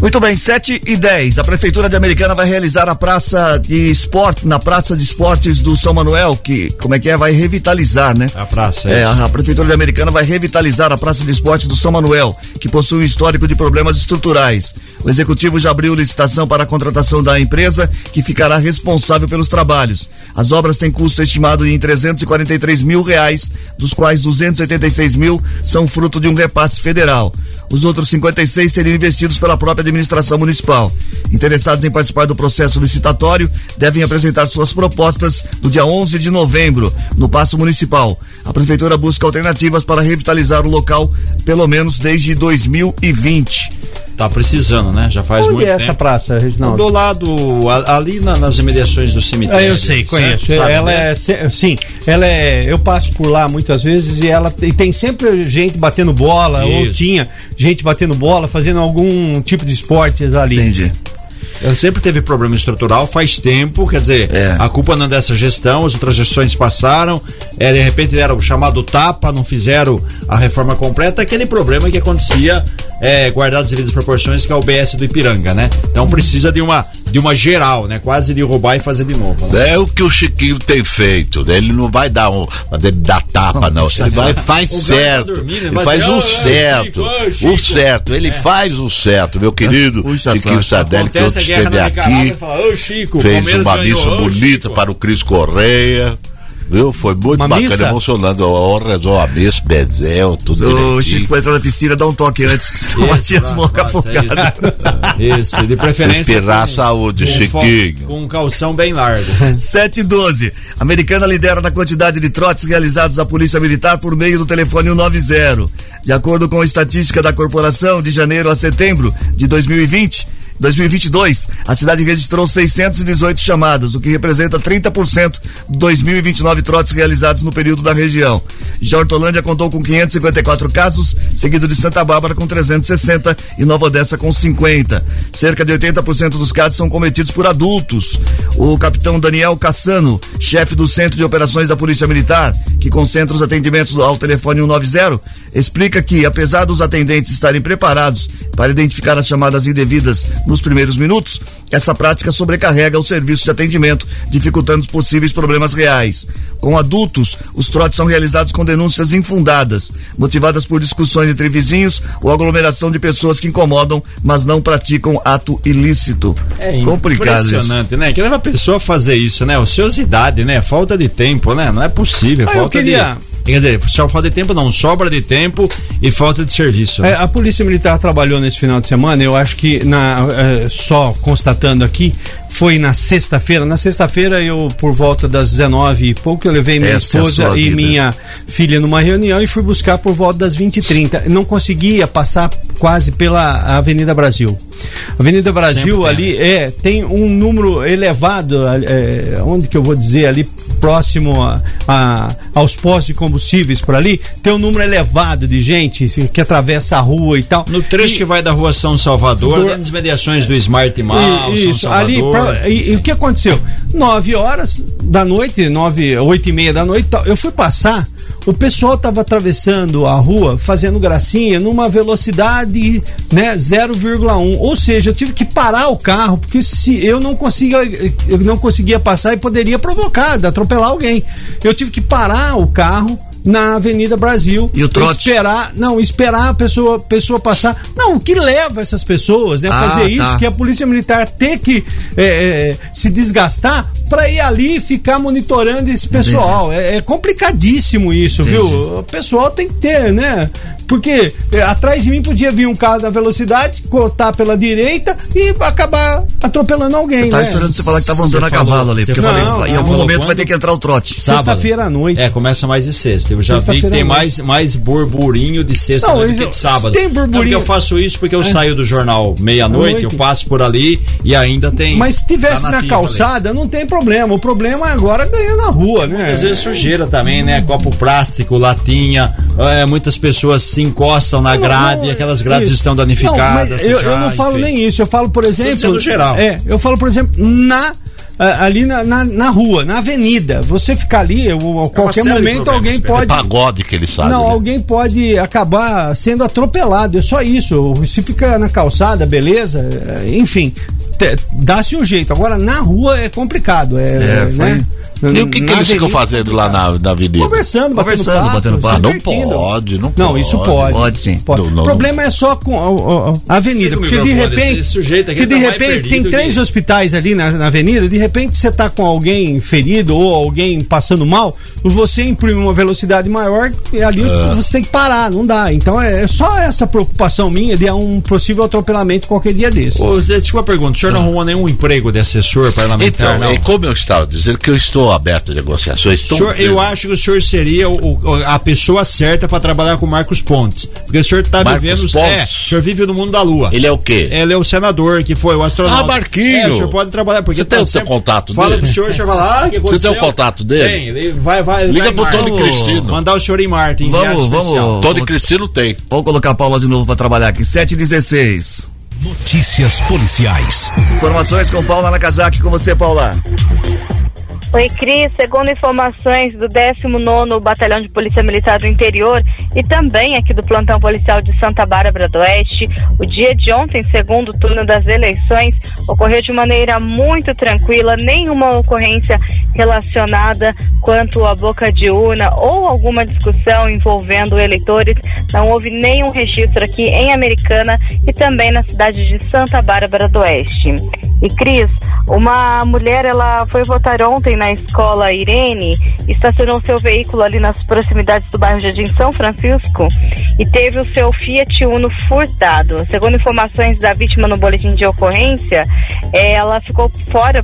Muito bem, 7 e 10. A Prefeitura de Americana vai realizar a praça de esporte, na Praça de Esportes do São Manuel, que, como é que é? Vai revitalizar, né? A praça, É, é. a, a Prefeitura de Americana vai revitalizar a Praça de Esporte do São Manuel, que possui um histórico de problemas estruturais. O Executivo já abriu licitação para a contratação da empresa, que ficará responsável pelos trabalhos. As obras têm custo estimado em 343 mil reais, dos quais 286 mil são fruto de um repasse federal. Os outros 56 seriam investidos pela própria administração municipal. Interessados em participar do processo licitatório devem apresentar suas propostas no dia 11 de novembro, no Paço Municipal. A Prefeitura busca alternativas para revitalizar o local, pelo menos desde 2020. Tá precisando, né? Já faz Onde muito é tempo. essa praça, Reginaldo? Do lado, ali na- nas imediações do cemitério. É, eu sei, conheço. Sabe, ela né? é, sim, ela é. Eu passo por lá muitas vezes e ela e tem sempre gente batendo bola ou Isso. tinha gente batendo bola, fazendo algum tipo de esportes ali. Entendi. Ela sempre teve problema estrutural, faz tempo, quer dizer, É. a culpa não é dessa gestão, as outras gestões passaram, é, de repente era o chamado tapa, não fizeram a reforma completa, aquele problema que acontecia é, guardado as devidas proporções, que é o BS do Ipiranga, né? Então precisa de uma, de uma geral, né? Quase de roubar e fazer de novo. né? É o que o Chiquinho tem feito. né? Ele não vai dar um, dar tapa, não. Ele vai faz certo. ele faz o "Ah, certo. Chico, Chico." O certo. Ele faz o certo, meu querido Chiquinho. Sadelli, que guerra esteve aqui. fala, Chico, fez Palmeiras uma missa bonita para o Cris Correia. Viu? Foi muito Uma bacana, missa? emocionando. Ó, rezou a missa, Bezel, tudo O. Chico foi entrar na piscina, dá um toque antes, porque senão o Matias morre afogado. Isso, de preferência. Esperar a com- saúde, com Chiquinho. Com um calção bem largo. 7 e 12. Americana lidera na quantidade de trotes realizados à Polícia Militar por meio do telefone 190. De acordo com a estatística da corporação, de janeiro a setembro de 2020, 2022, a cidade registrou 618 chamadas, o que representa 30% dos 2029 trotes realizados no período da região. Já Hortolândia contou com 554 casos, seguido de Santa Bárbara com 360 e Nova Odessa com 50. Cerca de 80% dos casos são cometidos por adultos. O capitão Daniel Cassano, chefe do Centro de Operações da Polícia Militar, que concentra os atendimentos ao telefone 190, explica que, apesar dos atendentes estarem preparados para identificar as chamadas indevidas nos primeiros minutos, essa prática sobrecarrega o serviço de atendimento, dificultando os possíveis problemas reais. Com adultos, os trotes são realizados com denúncias infundadas, motivadas por discussões entre vizinhos ou aglomeração de pessoas que incomodam, mas não praticam ato ilícito. É Complicado isso. impressionante, né? Que leva a pessoa a fazer isso, né? Ociosidade, né? Falta de tempo, né? Não é possível. Ah, eu falta queria- de. Quer dizer, só falta de tempo, não, sobra de tempo e falta de serviço. né? É, a Polícia Militar trabalhou nesse final de semana, eu acho que na, é, só constatando aqui, foi na sexta-feira. Na sexta-feira, eu, por volta das 19 e pouco, eu levei minha Essa é esposa sua e minha filha numa reunião e fui buscar por volta das 20 e 30 Não conseguia passar quase pela Avenida Brasil. Avenida Brasil Sempre tem, ali é tem um número elevado, é, onde que eu vou dizer ali próximo a, a- aos postos de combustíveis por ali, tem um número elevado de gente que atravessa a rua e tal. No trecho que vai da rua São Salvador, Do- das mediações do Smart Mall, E- São Isso, Salvador. ali, e, e o que aconteceu? Nove horas da noite, nove, oito e meia da noite, eu fui passar, o pessoal tava atravessando a rua, fazendo gracinha, numa velocidade, né, 0,1, ou seja, eu tive que parar o carro, porque se eu não conseguia, eu não conseguia passar e poderia provocar, atropelar alguém. Eu tive que parar o carro na Avenida Brasil. E o trote? Esperar, não, esperar a pessoa, pessoa passar. Não, o que leva essas pessoas, né, a Ah, fazer tá. isso, que a Polícia Militar ter que é, se desgastar para ir ali e ficar monitorando esse pessoal. É, é complicadíssimo isso, Entendi. viu? O pessoal tem que ter, né? Porque é, atrás de mim podia vir um carro da velocidade, cortar pela direita e acabar atropelando alguém, Eu tava né? esperando você falar que tava andando Você a cavalo falou- ali, você porque eu falou- falei, em não, algum falou momento vai quando? ter que entrar o trote. Sábado. Sexta-feira à noite. É, começa mais de sexta. Eu já vi que tem mais, mais burburinho de sexta Não, noite do eu- que de sábado. tem Não, porque burburinho- eu faço isso porque eu É. saio do jornal meia-noite, eu passo por ali e ainda tem. Mas se tivesse na nativa ali. calçada, não tem problema. O problema é agora ganhar na rua, né? Às vezes sujeira também, né? Copo plástico, latinha. é, muitas pessoas se encostam na Não, grade não, e aquelas grades isso. estão Não, danificadas. mas eu, eu já, não falo enfim. nem isso, eu falo, por exemplo. geral. É, eu falo, por exemplo, na. ah, Ali na, na, na rua, na avenida. Você ficar ali, eu- a qualquer série de momento alguém pode. Pagode que ele sabe. Não, né? alguém pode acabar sendo atropelado. É só isso. Se fica na calçada, beleza. é, Enfim, dá-se um jeito. Agora, na rua é complicado. É, É, foi- né? E o que, que eles ficam fazendo lá na, na avenida? Conversando, Conversando, batendo papo, batendo papo. Não pode, não Não, pode. isso pode. Pode sim. Pode. Não, não, o problema é só com a, a- a avenida, porque de repente, esse sujeito aqui que de tá repente tem três que- hospitais ali na, na avenida, de repente você tá com alguém ferido ou alguém passando mal, você imprime uma velocidade maior e ali É. você tem que parar, não dá. Então é, é só essa preocupação minha de um possível atropelamento qualquer dia desse. Ô, desculpa a pergunta. O senhor não arrumou nenhum emprego de assessor parlamentar, Então, não? é como eu estava dizendo que eu estou aberto a negociações. Estou Senhor, eu acho que o senhor seria o- o- a pessoa certa para trabalhar com o Marcos Pontes. Porque o senhor está vivendo. Pontes? É, o senhor vive no mundo da lua. Ele é o quê? Ele é o senador que foi o astronauta. Ah, Marquinho! É, o senhor pode trabalhar. Porque Você tem tá o seu contato Fala dele? pro senhor, o senhor fala, ah, o que Você aconteceu? tem o contato dele? Tem, ele vai, vai. Liga vai pro. Tony Cristino. Mandar o em Marte, em Vamos, vamos. Tony Cristino tem. Vamos colocar a Paula de novo pra trabalhar aqui. 7 e 16 Notícias policiais. Informações com Paula Nakazaki. Com você, Paula. Oi, Cris. Segundo informações do 19º Batalhão de Polícia Militar do Interior e também aqui do Plantão Policial de Santa Bárbara do Oeste, o dia de ontem, segundo turno das eleições, ocorreu de maneira muito tranquila, nenhuma ocorrência relacionada quanto à boca de urna ou alguma discussão envolvendo eleitores. Não houve nenhum registro aqui em Americana e também na cidade de Santa Bárbara do Oeste. E Cris, uma mulher ela foi votar ontem na escola Irene, estacionou seu veículo ali nas proximidades do bairro Jardim São Francisco e teve o seu Fiat Uno furtado. Segundo informações da vítima no boletim de ocorrência, eh, ela ficou fora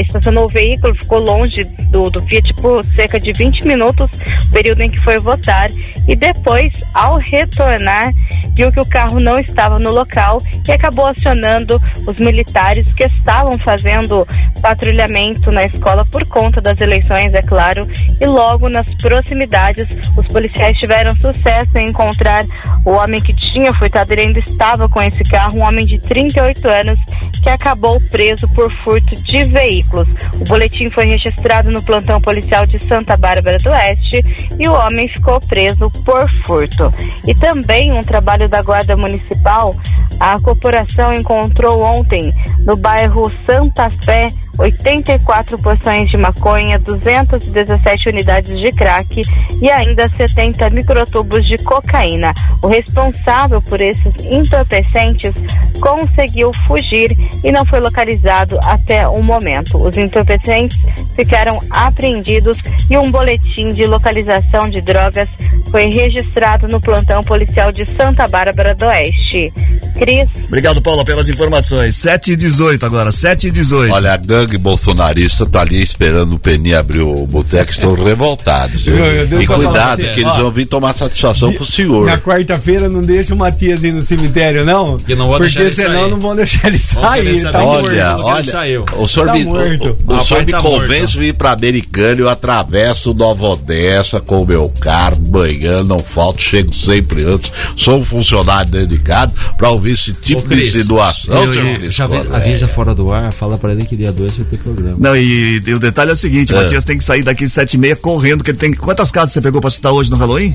estacionou o veículo, ficou longe do, do Fiat por cerca de 20 minutos, período em que foi votar, e depois, ao retornar, viu que o carro não estava no local e acabou acionando os militares que estavam fazendo patrulhamento na escola por conta das eleições, é claro, e logo nas proximidades os policiais tiveram sucesso em encontrar o homem que tinha furtado, ele ainda estava com esse carro, um homem de 38 anos que acabou preso por furto de veículos. O boletim foi registrado no plantão policial de Santa Bárbara do Oeste e o homem ficou preso por furto. E também um trabalho da Guarda Municipal, a corporação encontrou ontem no bairro Santa Fé 84 porções de maconha, 217 unidades de crack e ainda 70 microtubos de cocaína. O responsável por esses entorpecentes conseguiu fugir e não foi localizado até o momento. Os entorpecentes ficaram apreendidos e um boletim de localização de drogas foi registrado no plantão policial de Santa Bárbara do Oeste. Cris. Obrigado, Paula, pelas informações. 7 e 18 agora, 7 e 18 Olha, a gangue bolsonarista tá ali esperando o Peninha abrir o boteco, estão revoltados. Meu, meu Deus, e cuidado, você, que eles ó. vão vir tomar satisfação pro senhor. Na quarta-feira não deixa o Matias ir no cemitério, não? Porque não vou Porque deixar senão sair. não vão deixar ele sair. Ele tá de morto. Olha, olha, saiu. o senhor, Tá me, morto. o, o Rapaz, senhor me tá convence morto. a ir pra Americana, eu atravesso Nova Odessa com o meu carro, manhã, não falto, chego sempre antes, sou um funcionário dedicado pra ouvir esse tipo Ô, Cris, de situação, eu- senhor eu- Cris Já avisa fora do ar, fala pra ele que dia 2 vai ter programa. Não, e, e o detalhe é o seguinte, o É. Matias tem que sair daqui sete e meia correndo, que ele tem que... Quantas casas você pegou pra citar hoje no Halloween?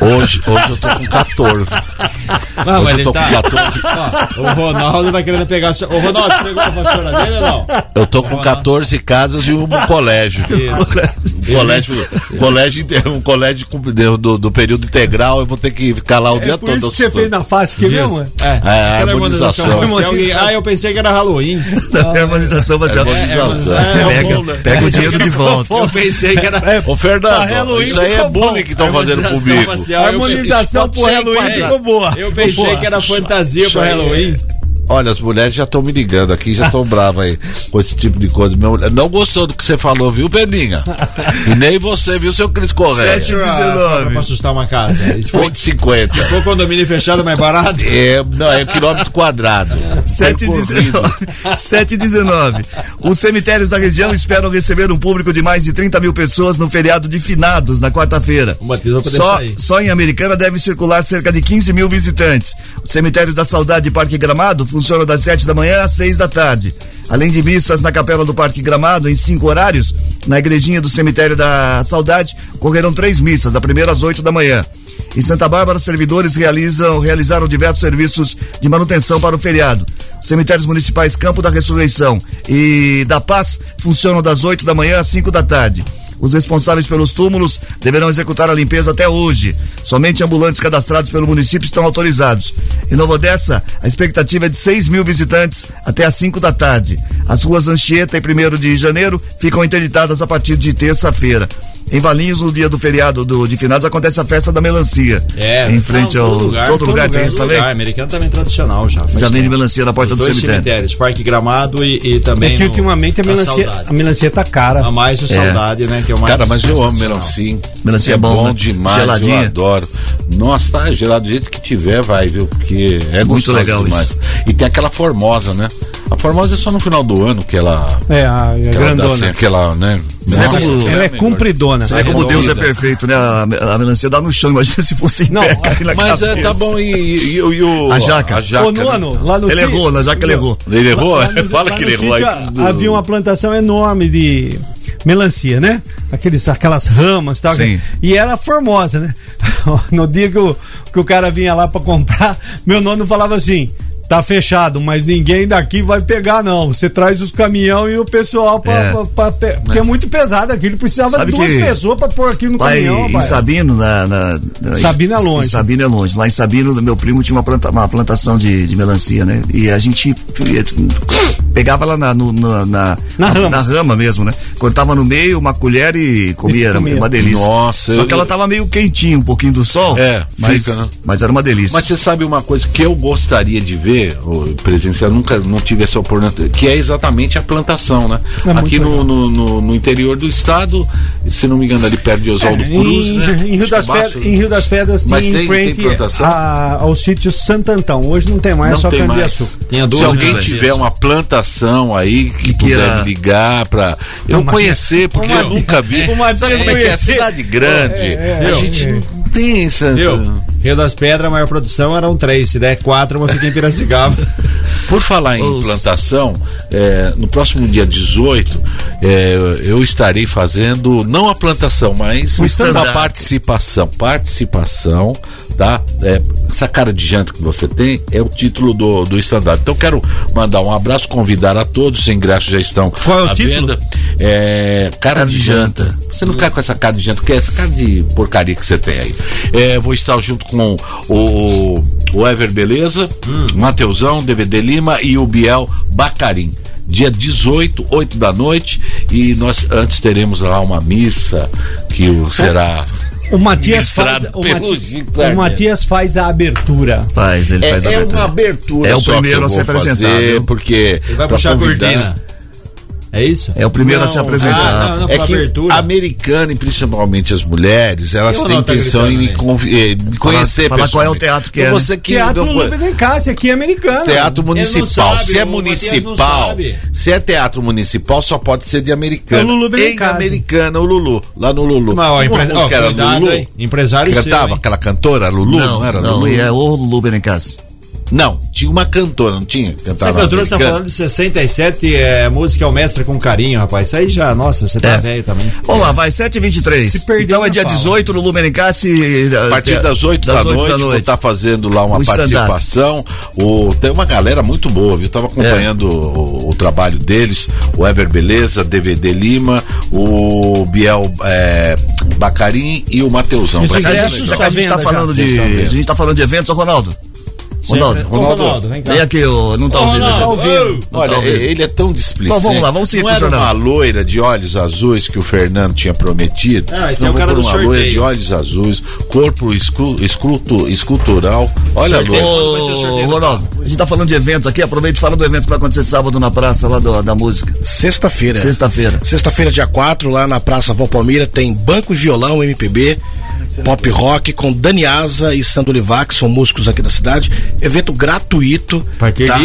Hoje, hoje eu tô com 14. Não, Hoje ele eu tô tá. com 14. Ó, o Ronaldo tá querendo pegar. Ô, Ronaldo, você pegou a ou não? Eu tô com 14 casas e um colégio. Um colégio, colégio, um colégio com- do, do, do período integral, eu vou ter que ficar lá o dia É por todo. isso que você fez na faixa aqui mesmo? É, É, aquela harmonização. que- Ah, eu pensei que era Halloween. Da harmonização facial. Harmonização. É, Pega, bom, né? pega o dinheiro de volta. Eu pensei que era. Ô, Fernando, isso aí é bullying que estão fazendo comigo. Harmonização pro Halloween ficou boa. Eu pensei que era fantasia pro Halloween. Olha, as mulheres já estão me ligando aqui, já estão bravas aí com esse tipo de coisa. Minha mulher não gostou do que você falou, viu, Peninha? E nem você, viu, seu Cris Correia? Sete e Pra, 19. pra assustar uma casa. Isso foi, Ponto 50. se for condomínio fechado mais barato. É, não, é quilômetro quadrado. 7 e Percorrido. 19. 7 e 19. Os cemitérios da região esperam receber um público de mais de 30 mil pessoas no feriado de finados, na quarta-feira. Só, sair. só em Americana deve circular cerca de 15 mil visitantes. Os cemitérios da Saudade e Parque Gramado funcionam das 7 da manhã às 6 da tarde. Além de missas na capela do Parque Gramado em cinco horários, na igrejinha do cemitério da Saudade ocorreram três missas, da primeira às 8 da manhã. Em Santa Bárbara, servidores realizam, realizaram diversos serviços de manutenção para o feriado. Os cemitérios municipais Campo da Ressurreição e da Paz funcionam das 8 da manhã às 5 da tarde. Os responsáveis pelos túmulos deverão executar a limpeza até hoje. Somente ambulantes cadastrados pelo município estão autorizados. Em Nova Odessa, a expectativa é de 6 mil visitantes até às 5 da tarde. As ruas Anchieta e 1 de janeiro ficam interditadas a partir de terça-feira. Em Valinhos, no dia do feriado do, de finados, acontece a festa da melancia. É, Em frente não, ao. todo lugar, todo lugar tem isso todo também? lugar. Americano também é tradicional já. Já tempo. melancia na porta Os do dois cemitério. cemitérios, Parque Gramado e, e também. É que no- ultimamente a melancia, a melancia tá cara. A mais o saudade, né? Que é o mais Cara, mas eu amo melancia. Melancia é bom, né? demais, Geladinha. eu adoro. Nossa, tá gelado do jeito que tiver, vai, viu? Porque é Muito gostoso legal demais. isso. E tem aquela formosa, né? A formosa é só no final do ano que ela. É, a, a que ela dá, grandona. assim, aquela, né? Nossa, como- Ela é melhor. compridona. Você vê como Deus é perfeito, né? A, a melancia dá no chão, imagina se fosse em Não, pé, cair na Mas é, cabeça. tá bom, e, e, e, e o. A jaca. A jaca Ô, nono, lá no Ele sítio- errou, na jaca ele errou. Ele errou? Lá no- Fala lá que ele errou. sítio, aí. a- Havia uma plantação enorme de melancia, né? Aqueles, aquelas ramas e tal. Sim. E era formosa, né? No dia que o, que o cara vinha lá pra comprar, meu nono falava assim. Tá fechado, mas ninguém daqui vai pegar, não. Você traz os caminhão e o pessoal pra, É. pra- pra pe- Porque é muito pesado aquilo. Precisava Sabe de duas pessoas pra pôr aqui no Lá em, caminhão, em rapaz. Sabino, na, na- na- Sabino é em- longe. Em Sabino é longe. Lá em Sabino, meu primo tinha uma, planta- uma plantação de, de melancia, né? E a gente pegava lá na, no- na, na, Na rama. rama mesmo, né? Cortava no meio, uma colher e comia, era uma delícia. Nossa, Só eu- que ela tava meio quentinha, um pouquinho do sol. É, mas, fica, né? mas era uma delícia. Mas você sabe uma coisa que eu gostaria de ver, ô, presenciar, nunca não tive essa oportunidade, que é exatamente a plantação, né? É Aqui no, no, no- no interior do estado, se não me engano, ali perto de Oswaldo É, Cruz, em, né? em Rio das. Pedras, em Rio das Pedras Mas tem em tem- frente tem plantação? a- ao sítio Santo Antão. Hoje não tem mais, Não é só tem mais. cana-de-açúcar. Tinha Se duas alguém melancias. tiver uma plantação aí que, Que puder me ligar pra eu Não, conhecer, porque eu nunca vi. Sabe como é que é? Cidade grande. É, é, a gente não tem essa. Rio das Pedras, a maior produção eram três. Se der quatro, uma fica em Piracicaba. Por falar em plantação, é, no próximo dia 18, é, eu estarei fazendo, não a plantação, mas uma participação. Participação, tá? É, essa cara de janta que você tem é o título do, do stand-up. Então, quero mandar um abraço, convidar a todos, os ingressos já estão Qual é o à título? venda. É, cara, Cara de de janta. janta. Você não quer com essa cara de janta, que é essa cara de porcaria que você tem aí. É, vou estar junto com o, o Ever Beleza, Mateusão, DVD Lima e o Biel Bacarim. Dia 18, 8 da noite, e nós antes teremos lá uma missa que o- será. O Matias, faz, o, Mati- o. Matias faz a abertura. Faz, ele É, faz a é abertura. uma abertura. É o primeiro a ser apresentado? Porque. Ele vai puxar a cortina. É isso? É o primeiro a se Não, apresentar. ah, não, não. É que abertura. americana e principalmente as mulheres, elas Eu têm não intenção em me, convi- eh, me conhecer falar qual é o teatro que Então é, né? Você que Teatro não- de Cássia, aqui é americano. Teatro municipal. sabe, se é não municipal, se é teatro municipal, só pode ser de americana. É o Lulu em americana, o Lulu, lá no Lulu. Mas, ó, empre- ó, era cuidado, Lulu. hein? Empresário que seu, cantava hein? aquela cantora, Lulu, não, não, era não, Lulu? é o Lulu Benicassi. Não, tinha uma cantora, não tinha? Essa Cantava cantora você tá falando de 67, é música é o mestre com carinho, rapaz. Isso aí já, nossa, você tá É. velho também. Vamos lá, vai, 7h23. Se perdeu Então é dia fala. 18 no Lulu Benicassi. A partir das 8 da, noite, vou estar fazendo lá uma O participação. O, tem uma galera muito boa, viu? Tava acompanhando o, o trabalho deles, o Ever Beleza, DVD Lima, o Biel é, Bacarim e o Mateusão. Ser ingressos que a gente tá falando de. A gente tá falando de eventos, ô Ronaldo. Ronaldo, vem cá. Vem aqui, ô, não tá Ô, ouvindo. Ronaldo, Não tá ouvindo. Não tá Olha, ouvindo. ele é tão displicente. Bom, vamos lá, vamos seguir Não era uma loira de olhos azuis que o Fernando tinha prometido. Ah, esse Não, é o cara do uma sorteio. loira de olhos azuis, corpo escu, escultu- escultural. Olha, loira. Ô, Ronaldo, a gente tá falando de eventos aqui, aproveita e fala do evento que vai acontecer sábado na praça lá do- da música. Sexta-feira. Sexta-feira. Sexta-feira, dia 4, lá na Praça Val Palmira, tem Banco e Violão MPB, Pop Rock, com Dani Asa e Sandro Livac, que são músicos aqui da cidade. Evento gratuito. A partir tá?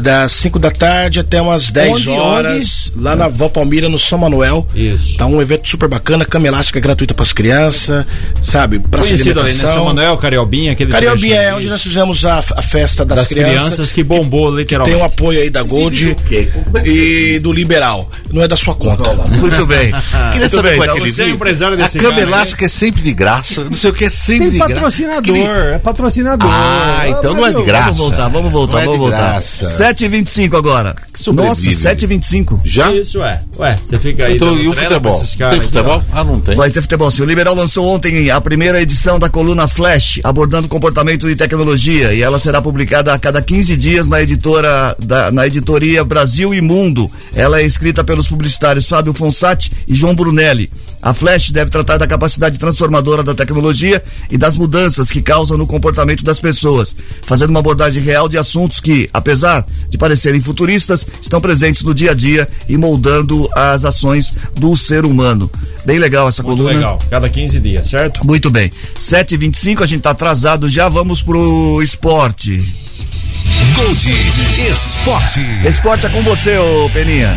das 5 da tarde até umas 10 horas, onde? lá é. na Vó Palmira, no São Manuel. Isso. Tá um evento super bacana, cama elástica gratuita para as crianças, sabe? Pra Conhecido ali, né? São Manuel, Cariobinha, aquele Cariobinha é onde nós fizemos a, a festa das, das crianças, crianças, que bombou que, literalmente. Tem o um apoio aí da Gold é e do Liberal. Não é da sua conta. Muito bem. Queria Muito bem, então, você é empresário desse A cama né? elástica é sempre de graça, não sei o que é sempre tem de graça. patrocinador, é patrocinador. Ah, então não é de graça. Vamos voltar, vamos voltar, é vamos voltar. 7 e 25 agora. Nossa, 7 e 25 Já? Isso, é. Ué, você fica aí. Então, e o futebol? Tem futebol? Aqui, ah, não tem. Vai ter futebol. Sim, o Liberal lançou ontem a primeira edição da coluna Flash, abordando comportamento e tecnologia. E ela será publicada a cada 15 dias na editora da, na editoria Brasil e Mundo. Ela é escrita pelos publicitários Fábio Fonsati e João Brunelli. A Flash deve tratar da capacidade transformadora da tecnologia e das mudanças que causa no comportamento das pessoas, fazendo uma abordagem real de assuntos que, apesar de parecerem futuristas, estão presentes no dia a dia e moldando as ações do ser humano. Bem legal essa Muito coluna. legal. Cada 15 dias, certo? Muito bem. 7h25, a gente tá atrasado, já vamos pro esporte. Gold Esporte. Esporte é com você, ô Peninha.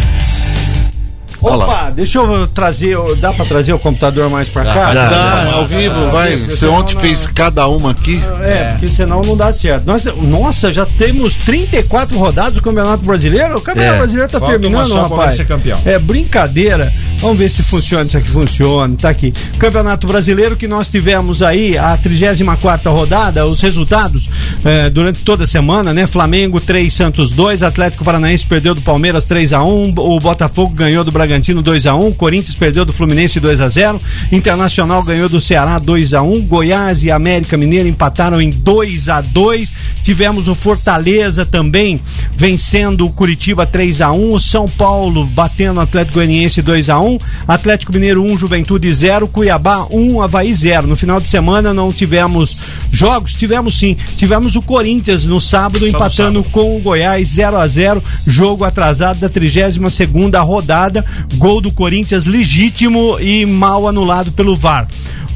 Opa, deixa eu trazer, dá pra trazer o computador mais pra cá? Tá, ao vivo, vai. Você ontem fez cada uma aqui. É, porque senão não dá certo. Nossa, nossa, já temos 34 rodadas do Campeonato Brasileiro? O Campeonato É. Brasileiro tá Falta terminando, rapaz. ser campeão. É brincadeira. Vamos ver se funciona, isso aqui funciona. Tá aqui. Campeonato Brasileiro que nós tivemos aí a 34 rodada, os resultados é, durante toda a semana, né? Flamengo 3, Santos 2, Atlético Paranaense perdeu do Palmeiras 3 a 1, o Botafogo ganhou do Bragantino 2 a 1, Corinthians perdeu do Fluminense 2 a 0, Internacional ganhou do Ceará 2 a 1, Goiás e América Mineiro empataram em 2 a 2. Tivemos o Fortaleza também vencendo o Curitiba 3 a 1, o São Paulo batendo o Atlético Goianiense 2 a 1, Atlético Mineiro 1, Juventude 0, Cuiabá 1, Havaí 0. No final de semana não tivemos jogos, tivemos sim. Tivemos o Corinthians no sábado no empatando com o Goiás 0 a 0, jogo atrasado da 32 segunda rodada, gol do Corinthians legítimo e mal anulado pelo VAR.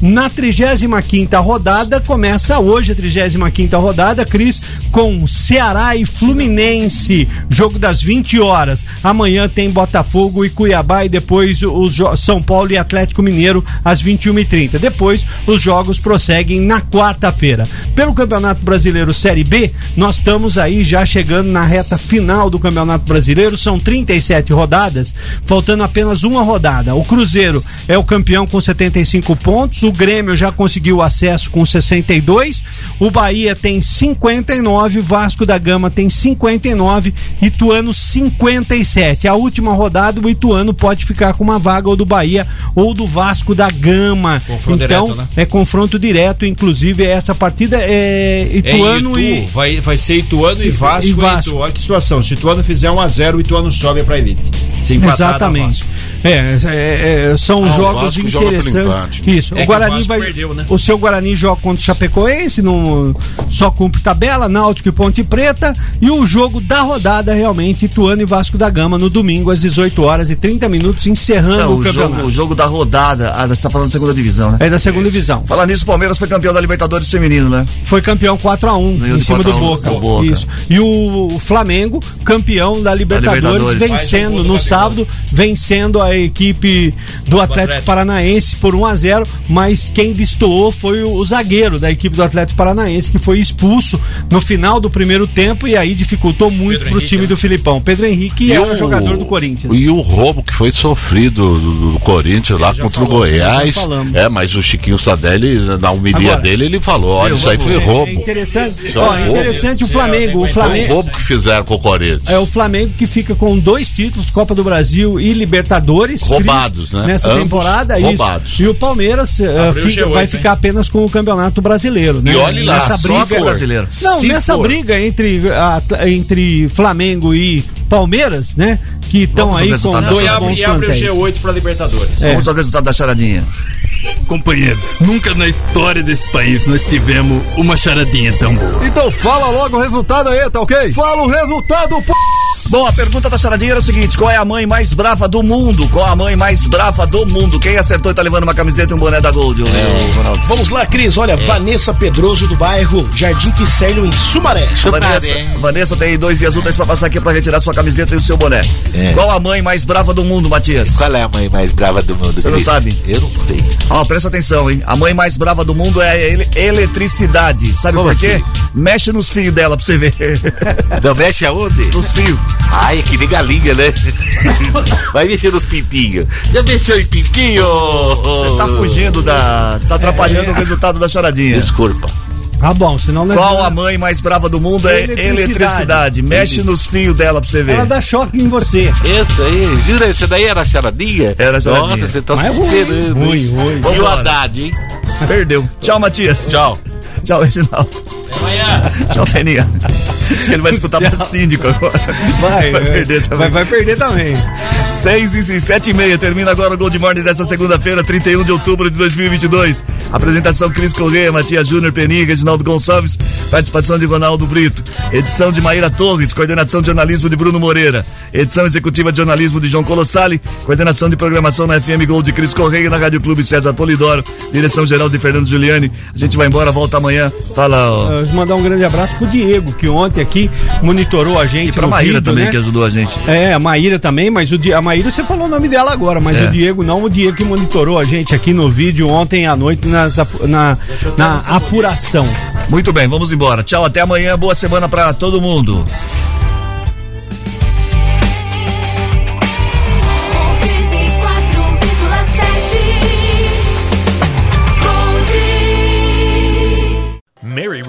Na 35 rodada, começa hoje a 35 rodada, Cris, com Ceará e Fluminense, jogo das 20 horas. Amanhã tem Botafogo e Cuiabá e depois os São Paulo e Atlético Mineiro às 21h30. Depois os jogos prosseguem na quarta-feira. Pelo Campeonato Brasileiro Série B, nós estamos aí já chegando na reta final do Campeonato Brasileiro, são 37 rodadas, faltando apenas uma rodada. O Cruzeiro é o campeão com 75 pontos, o Grêmio já conseguiu acesso com 62, o Bahia tem 59, Vasco da Gama tem 59, Ituano 57. A última rodada o Ituano pode ficar com uma vaga ou do Bahia ou do Vasco da Gama. Confronto então direto, né? é confronto direto, inclusive essa partida é Ituano é Itu, e vai, vai ser Ituano e Vasco. e Vasco. Itu. Olha que situação. Se o Ituano fizer 1x0, o Ituano sobe pra elite. Se Exatamente. É, é, é, são Ah, o jogos interessantes. empate. Isso. É o o Guarani Vasco vai. perdeu, né? O seu Guarani joga contra o Chapecoense, não, só cumpre tabela, Náutico e Ponte Preta. E o jogo da rodada, realmente, Ituano e Vasco da Gama, no domingo, às 18 horas e 30 minutos, encerrando Não, o o, campeonato. jogo, o jogo da rodada. Ah, você tá falando da segunda divisão, né? É da segunda divisão. Falar nisso, o Palmeiras foi campeão da Libertadores feminino, né? Foi campeão 4x1 Ganhou em de cima do 4 a 1 Boca. do Boca. Isso. E o Flamengo, campeão da Libertadores, Libertadores. Um vencendo no sábado, vencendo a equipe do Atlético, Atlético. Paranaense por 1 a 0 mas quem destoou foi o, o zagueiro da equipe do Atlético Paranaense, que foi expulso no final do primeiro tempo e aí dificultou muito Pedro pro Henrique, time né? do Filipão. Pedro Henrique E era o- jogador do Corinthians. E o roubo que foi sofrido do, do Corinthians lá contra falou, o Goiás. já falamos. É, mas o Chiquinho Sadelli, na humilha Agora, dele, ele falou: olha, isso aí foi é- roubo. É interessante, Isso é ó, é interessante o Flamengo. O Foi um Flamengo, roubo que fizeram com o Corinthians. É o Flamengo que fica com dois títulos, Copa do Brasil e Libertadores. Roubados, Cris, né? Nessa Ambos temporada, isso. roubados. E o Palmeiras o fica- G8, vai hein? ficar apenas com o Campeonato Brasileiro, né? E olhe lá, nessa só briga brasileiro. Não, Se nessa for. briga entre, a- entre Flamengo e Palmeiras, né? Que estão Vamos ao aí com da Não, e dois abre, e abre o plantéis. G8 pra Libertadores. É. Vamos ao resultado da charadinha. Companheiros, nunca na história desse país nós tivemos uma charadinha tão boa. Então fala logo o resultado aí, tá ok? Fala o resultado, pô! Bom, a pergunta da charadinha era o seguinte: qual é a mãe mais brava do mundo? Qual a mãe mais brava do mundo? Quem acertou e tá levando uma camiseta e um boné da Gold? ô, Ronaldo? Vamos lá, Cris. Olha, É. Vanessa Pedroso do bairro Jardim Quicélio em Sumaré. Vanessa, Vanessa tem dois dias úteis pra passar aqui pra retirar sua camiseta e o seu boné. É. Qual a mãe mais brava do mundo, Matias? Qual é a mãe mais brava do mundo? Você não Cris? sabe? Eu não sei. Ó, presta atenção, hein? A mãe mais brava do mundo é a ele- eletricidade. Sabe Como por quê? assim? Mexe nos fios dela pra você ver. Não mexe aonde? nos fios. Ai, é que nem galinha, né? Vai mexer nos pintinhos. Já mexeu em pintinho? Você tá fugindo da. Você tá atrapalhando o resultado da charadinha. Desculpa. Tá bom, senão não Qual a mãe mais brava do mundo é Eletricidade. eletricidade. Mexe nos fios dela pra você ver. Ela dá choque em você. Essa aí, jura, essa daí era a charadinha? Era a charadinha. Nossa, você tá Mas é se ruim, ruim, ruim. E o. Haddad, hein? Perdeu. Tchau, Matias. Tchau. Tchau, Reginaldo. Tchau, Feninha. Diz que ele vai disputar pra síndico agora. Vai, Vai é, perder também. Vai, vai perder também. 6 e 7 e meia. Termina agora o Gold Morning dessa segunda-feira, 31 de outubro de 2022. Apresentação Cris Corrêa, Matias Júnior, Peninha, Reginaldo Gonçalves. Participação de Ronaldo Brito. Edição de Maíra Torres. Coordenação de jornalismo de Bruno Moreira. Edição executiva de jornalismo de João Colossali. Coordenação de programação na FM Gold de Cris Correia e na Rádio Clube César Polidoro. Direção geral de Fernando Giuliani. A gente vai embora, volta amanhã. Fala. ó. Mandar um grande abraço pro Diego, que ontem aqui monitorou a gente. E pra Maíra vídeo, também, né? que ajudou a gente. É, a Maíra também, mas o Di... a Maíra você falou o nome dela agora, mas É. o Diego não, o Diego que monitorou a gente aqui no vídeo ontem à noite nas na, na apuração. Muito bem, vamos embora. Tchau, até amanhã. Boa semana pra todo mundo.